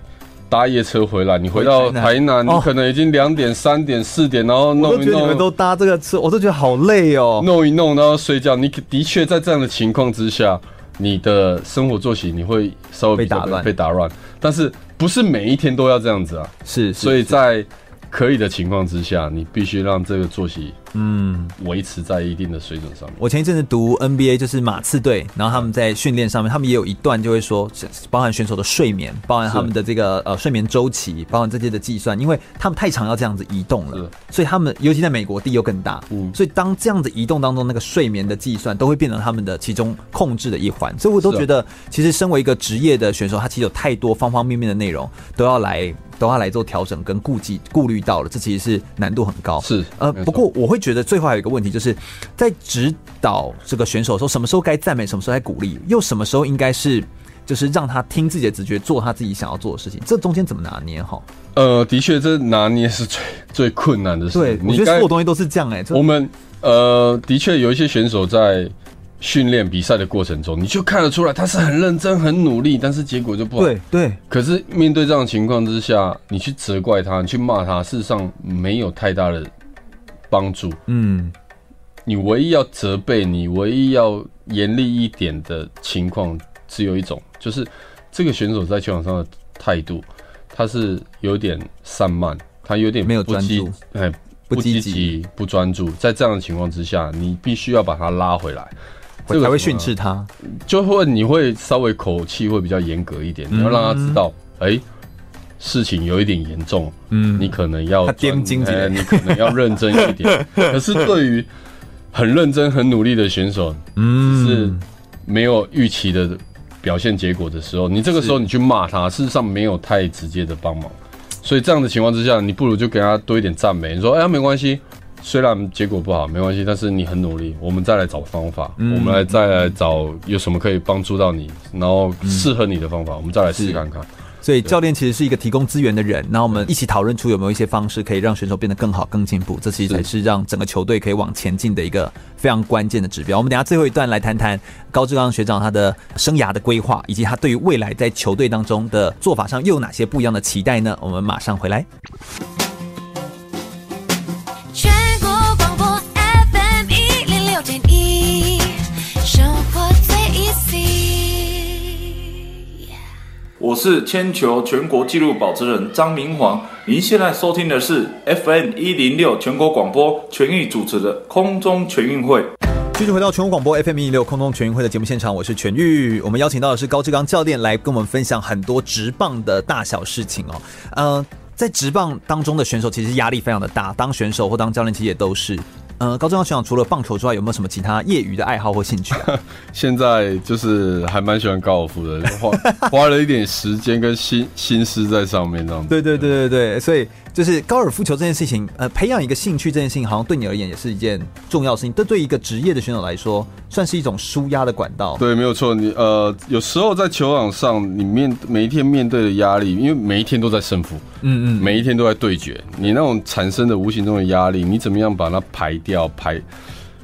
搭夜车回来，你回到台南，你可能已经两点、三点、四点，然后弄一弄。我都觉得你们都搭这个车，我都觉得好累哦。弄一弄，然后睡觉。你的确在这样的情况之下，你的生活作息你会稍微被打乱，被打乱。但是不是每一天都要这样子啊？是，所以在可以的情况之下，你必须让这个作息嗯维持在一定的水准上面。我前一阵子读 NBA，就是马刺队，然后他们在训练上面，他们也有一段就会说，包含选手的睡眠，包含他们的这个呃睡眠周期，包含这些的计算，因为他们太常要这样子移动了，所以他们尤其在美国地又更大，嗯，所以当这样子移动当中，那个睡眠的计算都会变成他们的其中控制的一环。所以我都觉得，其实身为一个职业的选手，他其实有太多方方面面的内容都要来。都要来做调整跟顾忌顾虑到了，这其实是难度很高。是呃，不过我会觉得最后还有一个问题，就是在指导这个选手的时候什么时候该赞美，什么时候该鼓励，又什么时候应该是就是让他听自己的直觉，做他自己想要做的事情，这中间怎么拿捏哈？呃，的确，这拿捏是最最困难的事。对，我觉得所有东西都是这样哎、欸。我们呃，的确有一些选手在。训练比赛的过程中，你就看得出来他是很认真、很努力，但是结果就不好。对对。可是面对这样的情况之下，你去责怪他，你去骂他，事实上没有太大的帮助。嗯。你唯一要责备，你唯一要严厉一点的情况，只有一种，就是这个选手在球场上的态度，他是有点散漫，他有点没有专注，哎，不积极、不专注。在这样的情况之下，你必须要把他拉回来。这个才会训斥他，就会你会稍微口气会比较严格一点，你要让他知道，哎，事情有一点严重，嗯，你可能要盯紧点，你可能要认真一点。(laughs) 可是对于很认真、很努力的选手，嗯，是没有预期的表现结果的时候，你这个时候你去骂他，事实上没有太直接的帮忙。所以这样的情况之下，你不如就给他多一点赞美，你说，哎，没关系。虽然结果不好，没关系，但是你很努力，我们再来找方法，嗯、我们来再来找有什么可以帮助到你，然后适合你的方法，嗯、我们再来试试看看。所以教练其实是一个提供资源的人，那我们一起讨论出有没有一些方式可以让选手变得更好、更进步，这其实才是让整个球队可以往前进的一个非常关键的指标。我们等下最后一段来谈谈高志刚学长他的生涯的规划，以及他对于未来在球队当中的做法上又有哪些不一样的期待呢？我们马上回来。我是铅球全国纪录保持人张明煌，您现在收听的是 FM 一零六全国广播全域主持的空中全运会。继续回到全国广播 FM 一零六空中全运会的节目现场，我是全玉。我们邀请到的是高志刚教练来跟我们分享很多直棒的大小事情哦。呃，在直棒当中的选手其实压力非常的大，当选手或当教练其实也都是。呃，高中校学长除了棒球之外，有没有什么其他业余的爱好或兴趣啊？(laughs) 现在就是还蛮喜欢高尔夫的，花花了一点时间跟心心思在上面，这样子。对对对对对，所以。就是高尔夫球这件事情，呃，培养一个兴趣这件事情，好像对你而言也是一件重要的事情。这对一个职业的选手来说，算是一种舒压的管道。对，没有错。你呃，有时候在球场上，你面每一天面对的压力，因为每一天都在胜负，嗯嗯，每一天都在对决，你那种产生的无形中的压力，你怎么样把它排掉？排。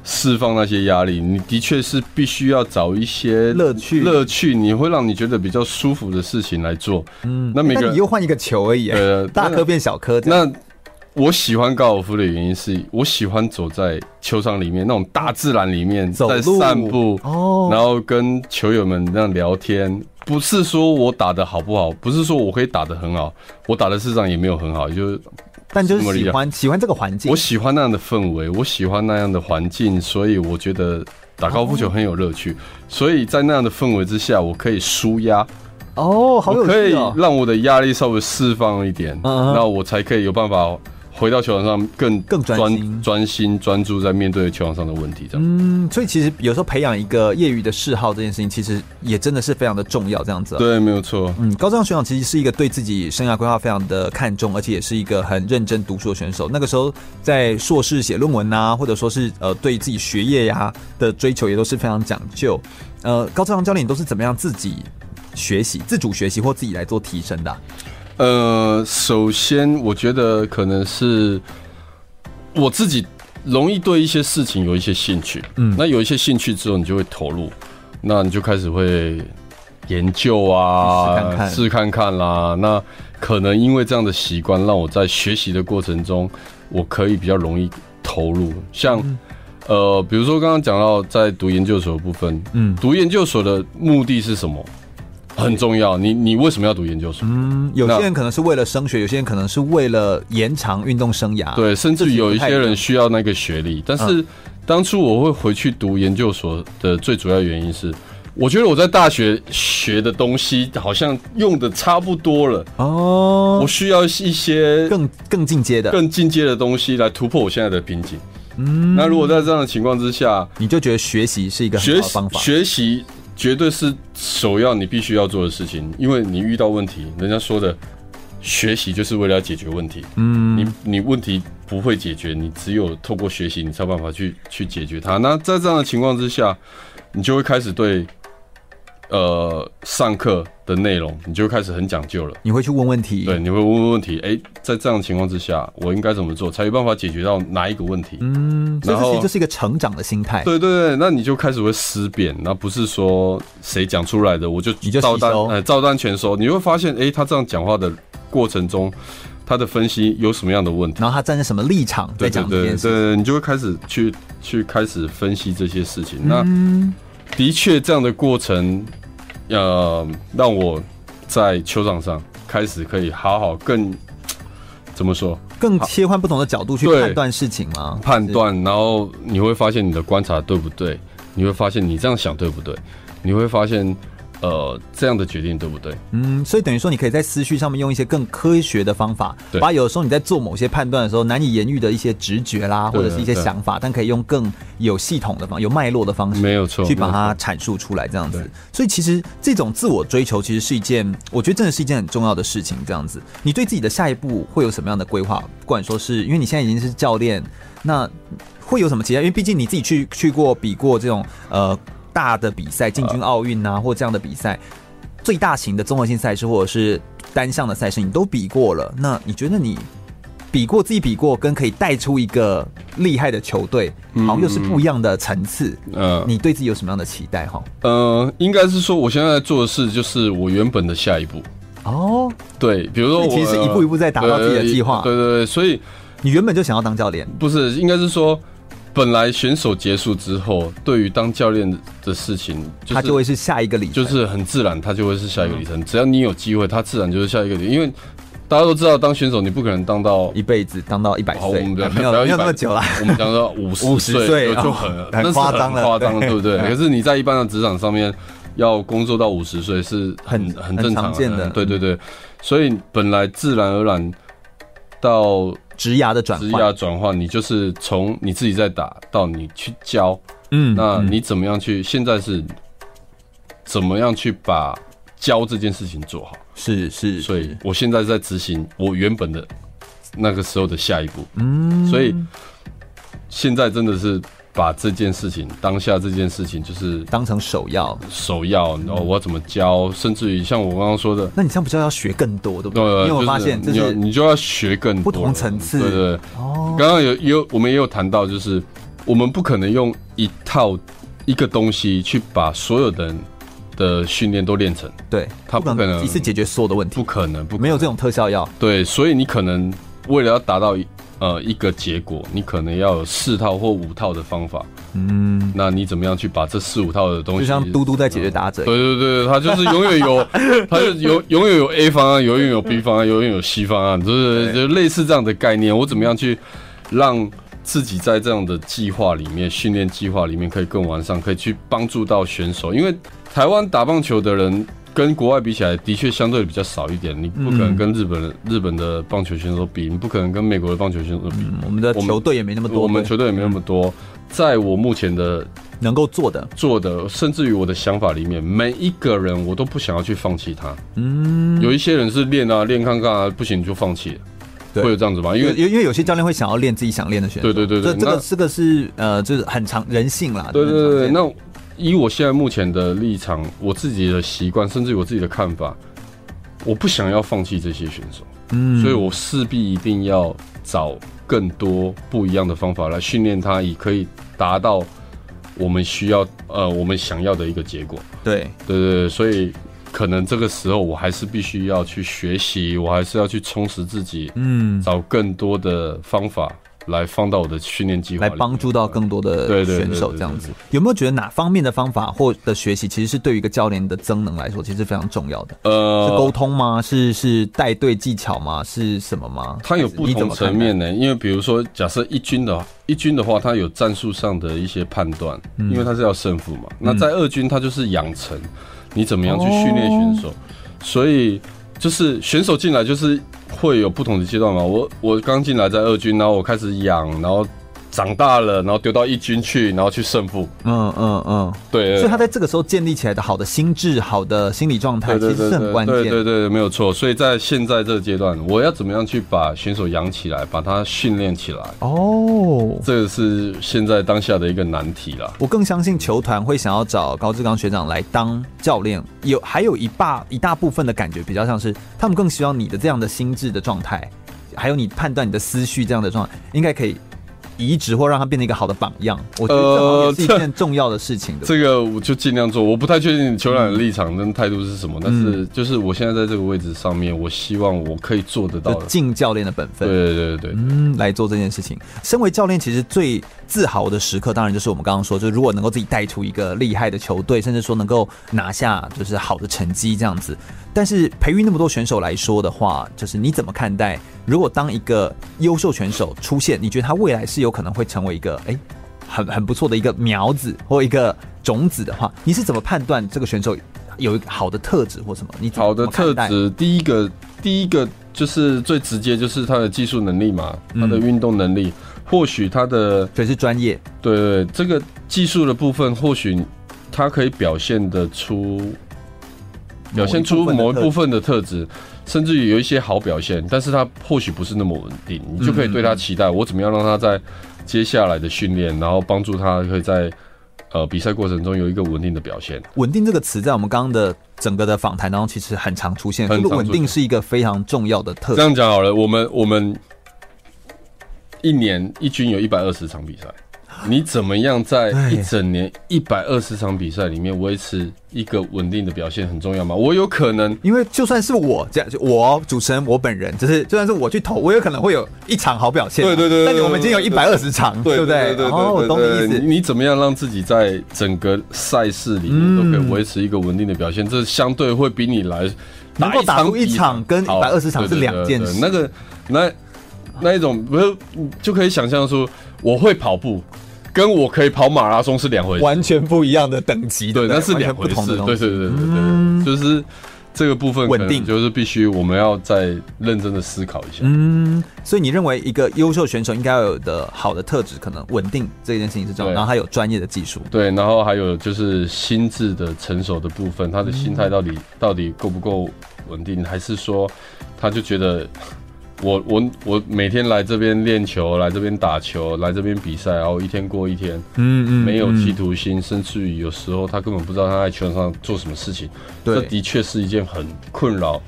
释放那些压力，你的确是必须要找一些乐趣，乐趣你会让你觉得比较舒服的事情来做。嗯，那每个、欸、你又换一个球而已，呃，大颗变小颗。那我喜欢高尔夫的原因是我喜欢走在球场里面，那种大自然里面在散步哦，然后跟球友们那样聊天。不是说我打的好不好，不是说我可以打的很好，我打的事实上也没有很好，就是。但就是喜欢喜欢这个环境，我喜欢那样的氛围，我喜欢那样的环境，所以我觉得打高尔夫球很有乐趣。所以在那样的氛围之下，我可以舒压。哦，好有趣哦，可以让我的压力稍微释放一点，那我才可以有办法。回到球场上更更专专心专注在面对球场上的问题，这样。嗯，所以其实有时候培养一个业余的嗜好这件事情，其实也真的是非常的重要，这样子。对，没有错。嗯，高志纲学长其实是一个对自己生涯规划非常的看重，而且也是一个很认真读书的选手。那个时候在硕士写论文啊，或者说是呃对自己学业呀的追求也都是非常讲究。呃，高志纲教练，都是怎么样自己学习、自主学习或自己来做提升的啊？呃，首先我觉得可能是我自己容易对一些事情有一些兴趣，嗯，那有一些兴趣之后，你就会投入，那你就开始会研究啊，试看看，试看看啦。那可能因为这样的习惯，让我在学习的过程中，我可以比较容易投入。像呃，比如说刚刚讲到在读研究所的部分，嗯，读研究所的目的是什么？很重要。你你为什么要读研究所？嗯，有些人可能是为了升学，有些人可能是为了延长运动生涯。对，甚至有一些人需要那个学历。但是当初我会回去读研究所的最主要原因是，我觉得我在大学学的东西好像用的差不多了哦，我需要一些更更进阶的、更进阶的东西来突破我现在的瓶颈。嗯，那如果在这样的情况之下，你就觉得学习是一个很好的方法？学习绝对是首要你必须要做的事情，因为你遇到问题，人家说的学习就是为了要解决问题。嗯，你你问题不会解决，你只有透过学习，你才有办法去去解决它。那在这样的情况之下，你就会开始对。呃，上课的内容你就开始很讲究了。你会去问问题，对，你会问问问题。哎、欸，在这样的情况之下，我应该怎么做才有办法解决到哪一个问题？嗯，然后这是一个成长的心态。对对对，那你就开始会思辨，那不是说谁讲出来的我就你就照单呃照单全收。你会发现，哎、欸，他这样讲话的过程中，他的分析有什么样的问题？然后他站在什么立场在讲这件事？对，对，对，你就会开始去去开始分析这些事情。嗯、那的确，这样的过程。呃，让我在球场上开始可以好好更 (tsk) 怎么说，更切换不同的角度去判断事情吗？判断，然后你会发现你的观察对不对？你会发现你这样想对不对？你会发现。呃，这样的决定对不对？嗯，所以等于说，你可以在思绪上面用一些更科学的方法，把有的时候你在做某些判断的时候难以言喻的一些直觉啦，或者是一些想法，但可以用更有系统的方、有脉络的方式，没有错，去把它阐述出来，这样子。所以其实这种自我追求，其实是一件，我觉得真的是一件很重要的事情。这样子，你对自己的下一步会有什么样的规划？不管说是因为你现在已经是教练，那会有什么其他？因为毕竟你自己去去过比过这种呃。大的比赛，进军奥运啊，或这样的比赛，最大型的综合性赛事或者是单项的赛事，你都比过了。那你觉得你比过自己比过，跟可以带出一个厉害的球队，好像又是不一样的层次。嗯，你对自己有什么样的期待？哈，呃，应该是说，我现在在做的事就是我原本的下一步。哦，对，比如说我，其实一步一步在达到自己的计划。对对对，所以你原本就想要当教练？不是，应该是说。本来选手结束之后，对于当教练的事情，他就会是下一个里程，就是很自然，他就会是下一个里程。只要你有机会，他自然就是下一个里程。因为大家都知道，当选手你不可能当到一辈子，当到一百岁，没有没有那么久了。我们讲到 (laughs) 五十岁就很很夸张了，夸张，对不对？(laughs) 可是你在一般的职场上面，要工作到五十岁是很很正常的，对对对。所以本来自然而然到。职涯的转换，职涯转换，你就是从你自己在打到你去教，嗯，那你怎么样去？现在是怎么样去把教这件事情做好？是是，所以我现在在执行我原本的那个时候的下一步，嗯，所以现在真的是。把这件事情，当下这件事情，就是当成首要，首要。然后我要怎么教，甚至于像我刚刚说的，那你这样不就要学更多，对不对？因为我发现，你你就要学更多不同层次，对对。哦，刚刚有有我们也有谈到，就是我们不可能用一套一个东西去把所有的人的训练都练成，对，他不可能一次解决所有的问题，不可能，不没有这种特效药。对，所以你可能为了要达到。呃，一个结果，你可能要有四套或五套的方法。嗯，那你怎么样去把这四五套的东西，就像嘟嘟在解决打者、嗯，对对对，他就是永远有，(laughs) 他就有永远有 A 方案，永远有 B 方案，永远有 C 方案，就是就类似这样的概念。我怎么样去让自己在这样的计划里面，训练计划里面可以更完善，可以去帮助到选手？因为台湾打棒球的人。跟国外比起来，的确相对比较少一点。你不可能跟日本、嗯、日本的棒球选手比，你不可能跟美国的棒球选手比。嗯、我们的球队也没那么多，我们球队也没那么多。嗯、在我目前的能够做的做的，甚至于我的想法里面，每一个人我都不想要去放弃他。嗯，有一些人是练啊练看看啊，不行就放弃了，会有这样子吗？因为因为有些教练会想要练自己想练的选手。对对对对，这这个这个是呃，就是很常人性啦。对对对对，那。以我现在目前的立场，我自己的习惯，甚至于我自己的看法，我不想要放弃这些选手，嗯，所以我势必一定要找更多不一样的方法来训练他，以可以达到我们需要呃我们想要的一个结果。对，对对对，所以可能这个时候我还是必须要去学习，我还是要去充实自己，嗯，找更多的方法来放到我的训练计划，来帮助到更多的选手这样子。有没有觉得哪方面的方法或的学习，其实是对于一个教练的增能来说，其实是非常重要的？呃，是沟通吗？是是带队技巧吗？是什么吗？它有不同层面呢。因为比如说，假设一军的一军的话，它有战术上的一些判断，因为它是要胜负嘛。那在二军，它就是养成，你怎么样去训练选手，所以。就是选手进来就是会有不同的阶段嘛，我我刚进来在二军，然后我开始养，然后。长大了，然后丢到一军去，然后去胜负。嗯嗯嗯，对。所以他在这个时候建立起来的好的心智、好的心理状态，其实是很关键。对对对，没有错。所以在现在这个阶段，我要怎么样去把选手养起来，把他训练起来？哦，这个是现在当下的一个难题了。我更相信球团会想要找高志刚学长来当教练，有还有一大一大部分的感觉比较像是他们更希望你的这样的心智的状态，还有你判断你的思绪这样的状态，应该可以。移植或让他变成一个好的榜样，我觉得这也是一件重要的事情的。这个我就尽量做，我不太确定球场的立场跟态度是什么，嗯、但是就是我现在在这个位置上面，我希望我可以做得到尽教练的本分。对对对对，嗯，来做这件事情。身为教练，其实最自豪的时刻，当然就是我们刚刚说，就是如果能够自己带出一个厉害的球队，甚至说能够拿下就是好的成绩这样子。但是培育那么多选手来说的话，就是你怎么看待？如果当一个优秀选手出现，你觉得他未来是有可能会成为一个哎、欸、很很不错的一个苗子或一个种子的话，你是怎么判断这个选手有一个好的特质或什么？你好的特质，第一个第一个就是最直接就是他的技术能力嘛，他的运动能力，嗯、或许他的这是专业，对，对对，这个技术的部分或许他可以表现得出。表现出某一部分的特质，甚至于有一些好表现，但是他或许不是那么稳定，你就可以对他期待，我怎么样让他在接下来的训练，然后帮助他可以在呃比赛过程中有一个稳定的表现。稳定这个词在我们刚刚的整个的访谈当中其实很常出现，很稳定是一个非常重要的特质。这样讲好了，我们我们一年一军有一百二十场比赛。你怎么样在一整年一百二十场比赛里面维持一个稳定的表现很重要吗？我有可能，因为就算是我这样，就我主持人我本人，就是就算是我去投，我有可能会有一场好表现。对对对，但你我们已经有一百二十场，对不对？哦，我懂你意思。你怎么样让自己在整个赛事里面都可以维持一个稳定的表现？这相对会比你来能够打出一场跟一百二十场是两件事。那个那那一种不是就可以想象说我会跑步。跟我可以跑马拉松是两回事，完全不一样的等级，对，那是两回事，对对对对对，嗯、就是这个部分稳定，就是必须我们要再认真的思考一下。嗯，所以你认为一个优秀选手应该要有的好的特质，可能稳定这件事情是重要，然后还有专业的技术，对，然后还有就是心智的成熟的部分，他的心态到底、嗯、到底够不够稳定，还是说他就觉得。我我我每天来这边练球，来这边打球，来这边比赛，然后一天过一天，嗯嗯，没有企图心，甚至于有时候他根本不知道他在球场上做什么事情，对，这的确是一件很困扰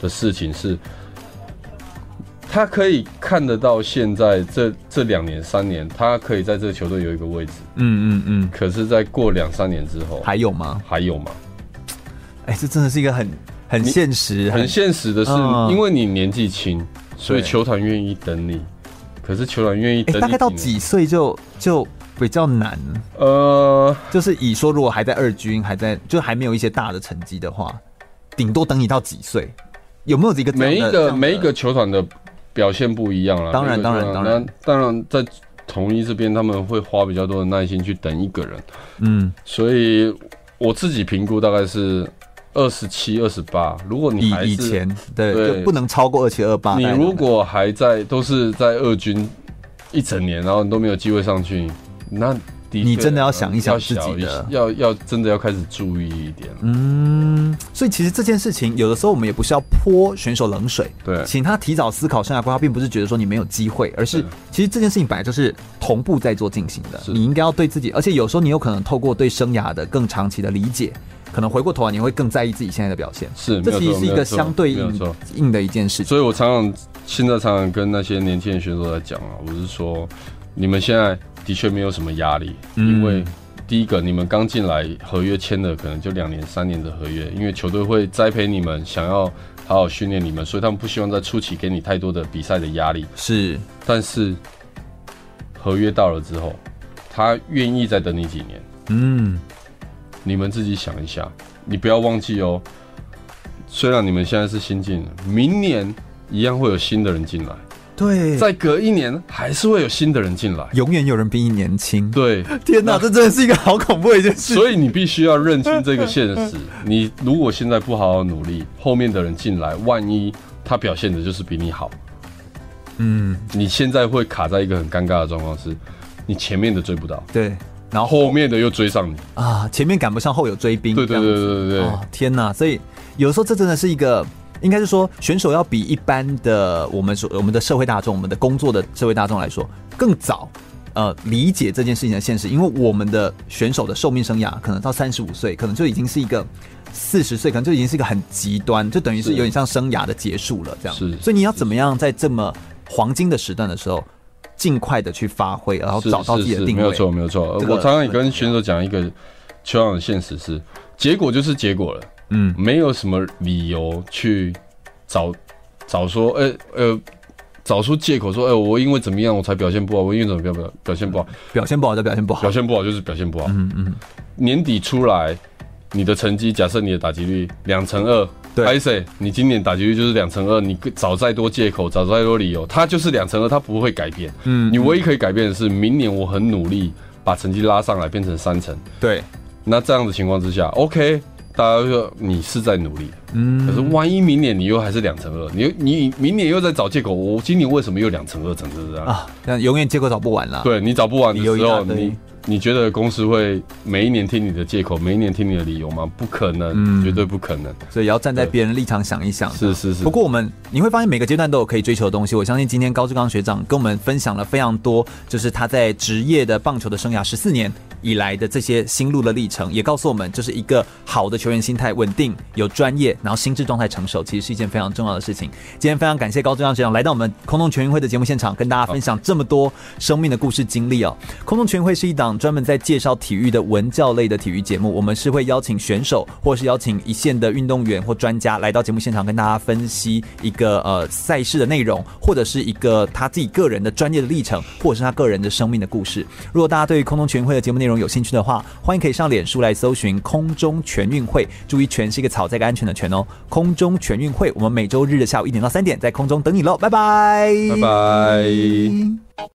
的事情。是，他可以看得到现在这这两年三年，他可以在这个球队有一个位置，嗯嗯嗯，可是在过两三年之后，还有吗？还有吗？哎，这真的是一个很很现实、很现实的是，因为你年纪轻。所以球团愿意等你，可是球团愿意等你，大概到几岁就就比较难。呃，就是以说如果还在二军，还在就还没有一些大的成绩的话，顶多等你到几岁？有没有一个每一个每一个球团的表现不一样了？当然当然当然当然在统一这边他们会花比较多的耐心去等一个人。嗯，所以我自己评估大概是。二十七、二十八，如果你还以前对，对就不能超过二七、二八。你如果还在，都是在二军一整年，然后你都没有机会上去，那你真的要想一想自己的，要要真的要开始注意一点。嗯，所以其实这件事情，有的时候我们也不是要泼选手冷水，对，请他提早思考生涯规划，并不是觉得说你没有机会，而是其实这件事情本来就是同步在做进行的。你应该要对自己，而且有时候你有可能透过对生涯的更长期的理解。可能回过头来，你会更在意自己现在的表现。是，这其实是一个相对应应的一件事情。所以我常常现在常常跟那些年轻的选手在讲啊，我是说，你们现在的确没有什么压力，因为第一个，你们刚进来，合约签的可能就两年、三年的合约，因为球队会栽培你们，想要好好训练你们，所以他们不希望在初期给你太多的比赛的压力。是，但是合约到了之后，他愿意再等你几年？嗯，你们自己想一下，你不要忘记哦。虽然你们现在是新进，明年一样会有新的人进来。对，再隔一年还是会有新的人进来，永远有人比你年轻。对，(laughs) 天哪，这真的是一个好恐怖的一件事。所以你必须要认清这个现实。(laughs) 你如果现在不好好努力，后面的人进来，万一他表现的就是比你好，嗯，你现在会卡在一个很尴尬的状况，是你前面的追不到，对，然后后面的又追上你啊，前面赶不上，后有追兵。对对对对对对，哦，天哪，所以有时候这真的是一个。应该是说，选手要比一般的我们所我们的社会大众，我们的工作的社会大众来说更早，呃，理解这件事情的现实。因为我们的选手的寿命生涯可能到三十五岁，可能就已经是一个四十岁，可能就已经是一个很极端，就等于是有点像生涯的结束了这样。是，所以你要怎么样在这么黄金的时段的时候，尽快的去发挥，然后找到自己的定位。没有错，没有错。我常常也跟选手讲一个球场的现实是，结果就是结果了。嗯，没有什么理由去找找说，哎、欸、呃，找出借口说，哎、欸，我因为怎么样我才表现不好，我因为怎么表表表现不好，表现不好就表现不好，表现不好就是表现不好。嗯嗯，年底出来，你的成绩，假设你的打击率两成二，对，还是你今年打击率就是两成二，你找再多借口，找再多理由，它就是两成二，它不会改变。嗯，你唯一可以改变的是，明年我很努力把成绩拉上来，变成三成。对，那这样的情况之下，OK。大家说你是在努力，嗯，可是万一明年你又还是两成二，你你明年又在找借口，我今年为什么又两成二成这样啊？那永远借口找不完了。对，你找不完的时候，你你觉得公司会每一年听你的借口，每一年听你的理由吗？不可能，嗯，绝对不可能。所以要站在别人立场想一想。是是是。不过我们你会发现每个阶段都有可以追求的东西。我相信今天高志刚学长跟我们分享了非常多，就是他在职业的棒球的生涯十四年。以来的这些心路的历程，也告诉我们，就是一个好的球员心态稳定、有专业，然后心智状态成熟，其实是一件非常重要的事情。今天非常感谢高志刚学长来到我们空中全运会的节目现场，跟大家分享这么多生命的故事经历哦。空中全运会是一档专门在介绍体育的文教类的体育节目，我们是会邀请选手，或是邀请一线的运动员或专家来到节目现场，跟大家分析一个呃赛事的内容，或者是一个他自己个人的专业的历程，或者是他个人的生命的故事。如果大家对于空中全运会的节目内容，内容有兴趣的话，欢迎可以上脸书来搜寻“空中全运会”，注意“全”是一个草在一个安全的“全”哦。空中全运会，我们每周日的下午一点到三点在空中等你喽，拜拜，拜拜。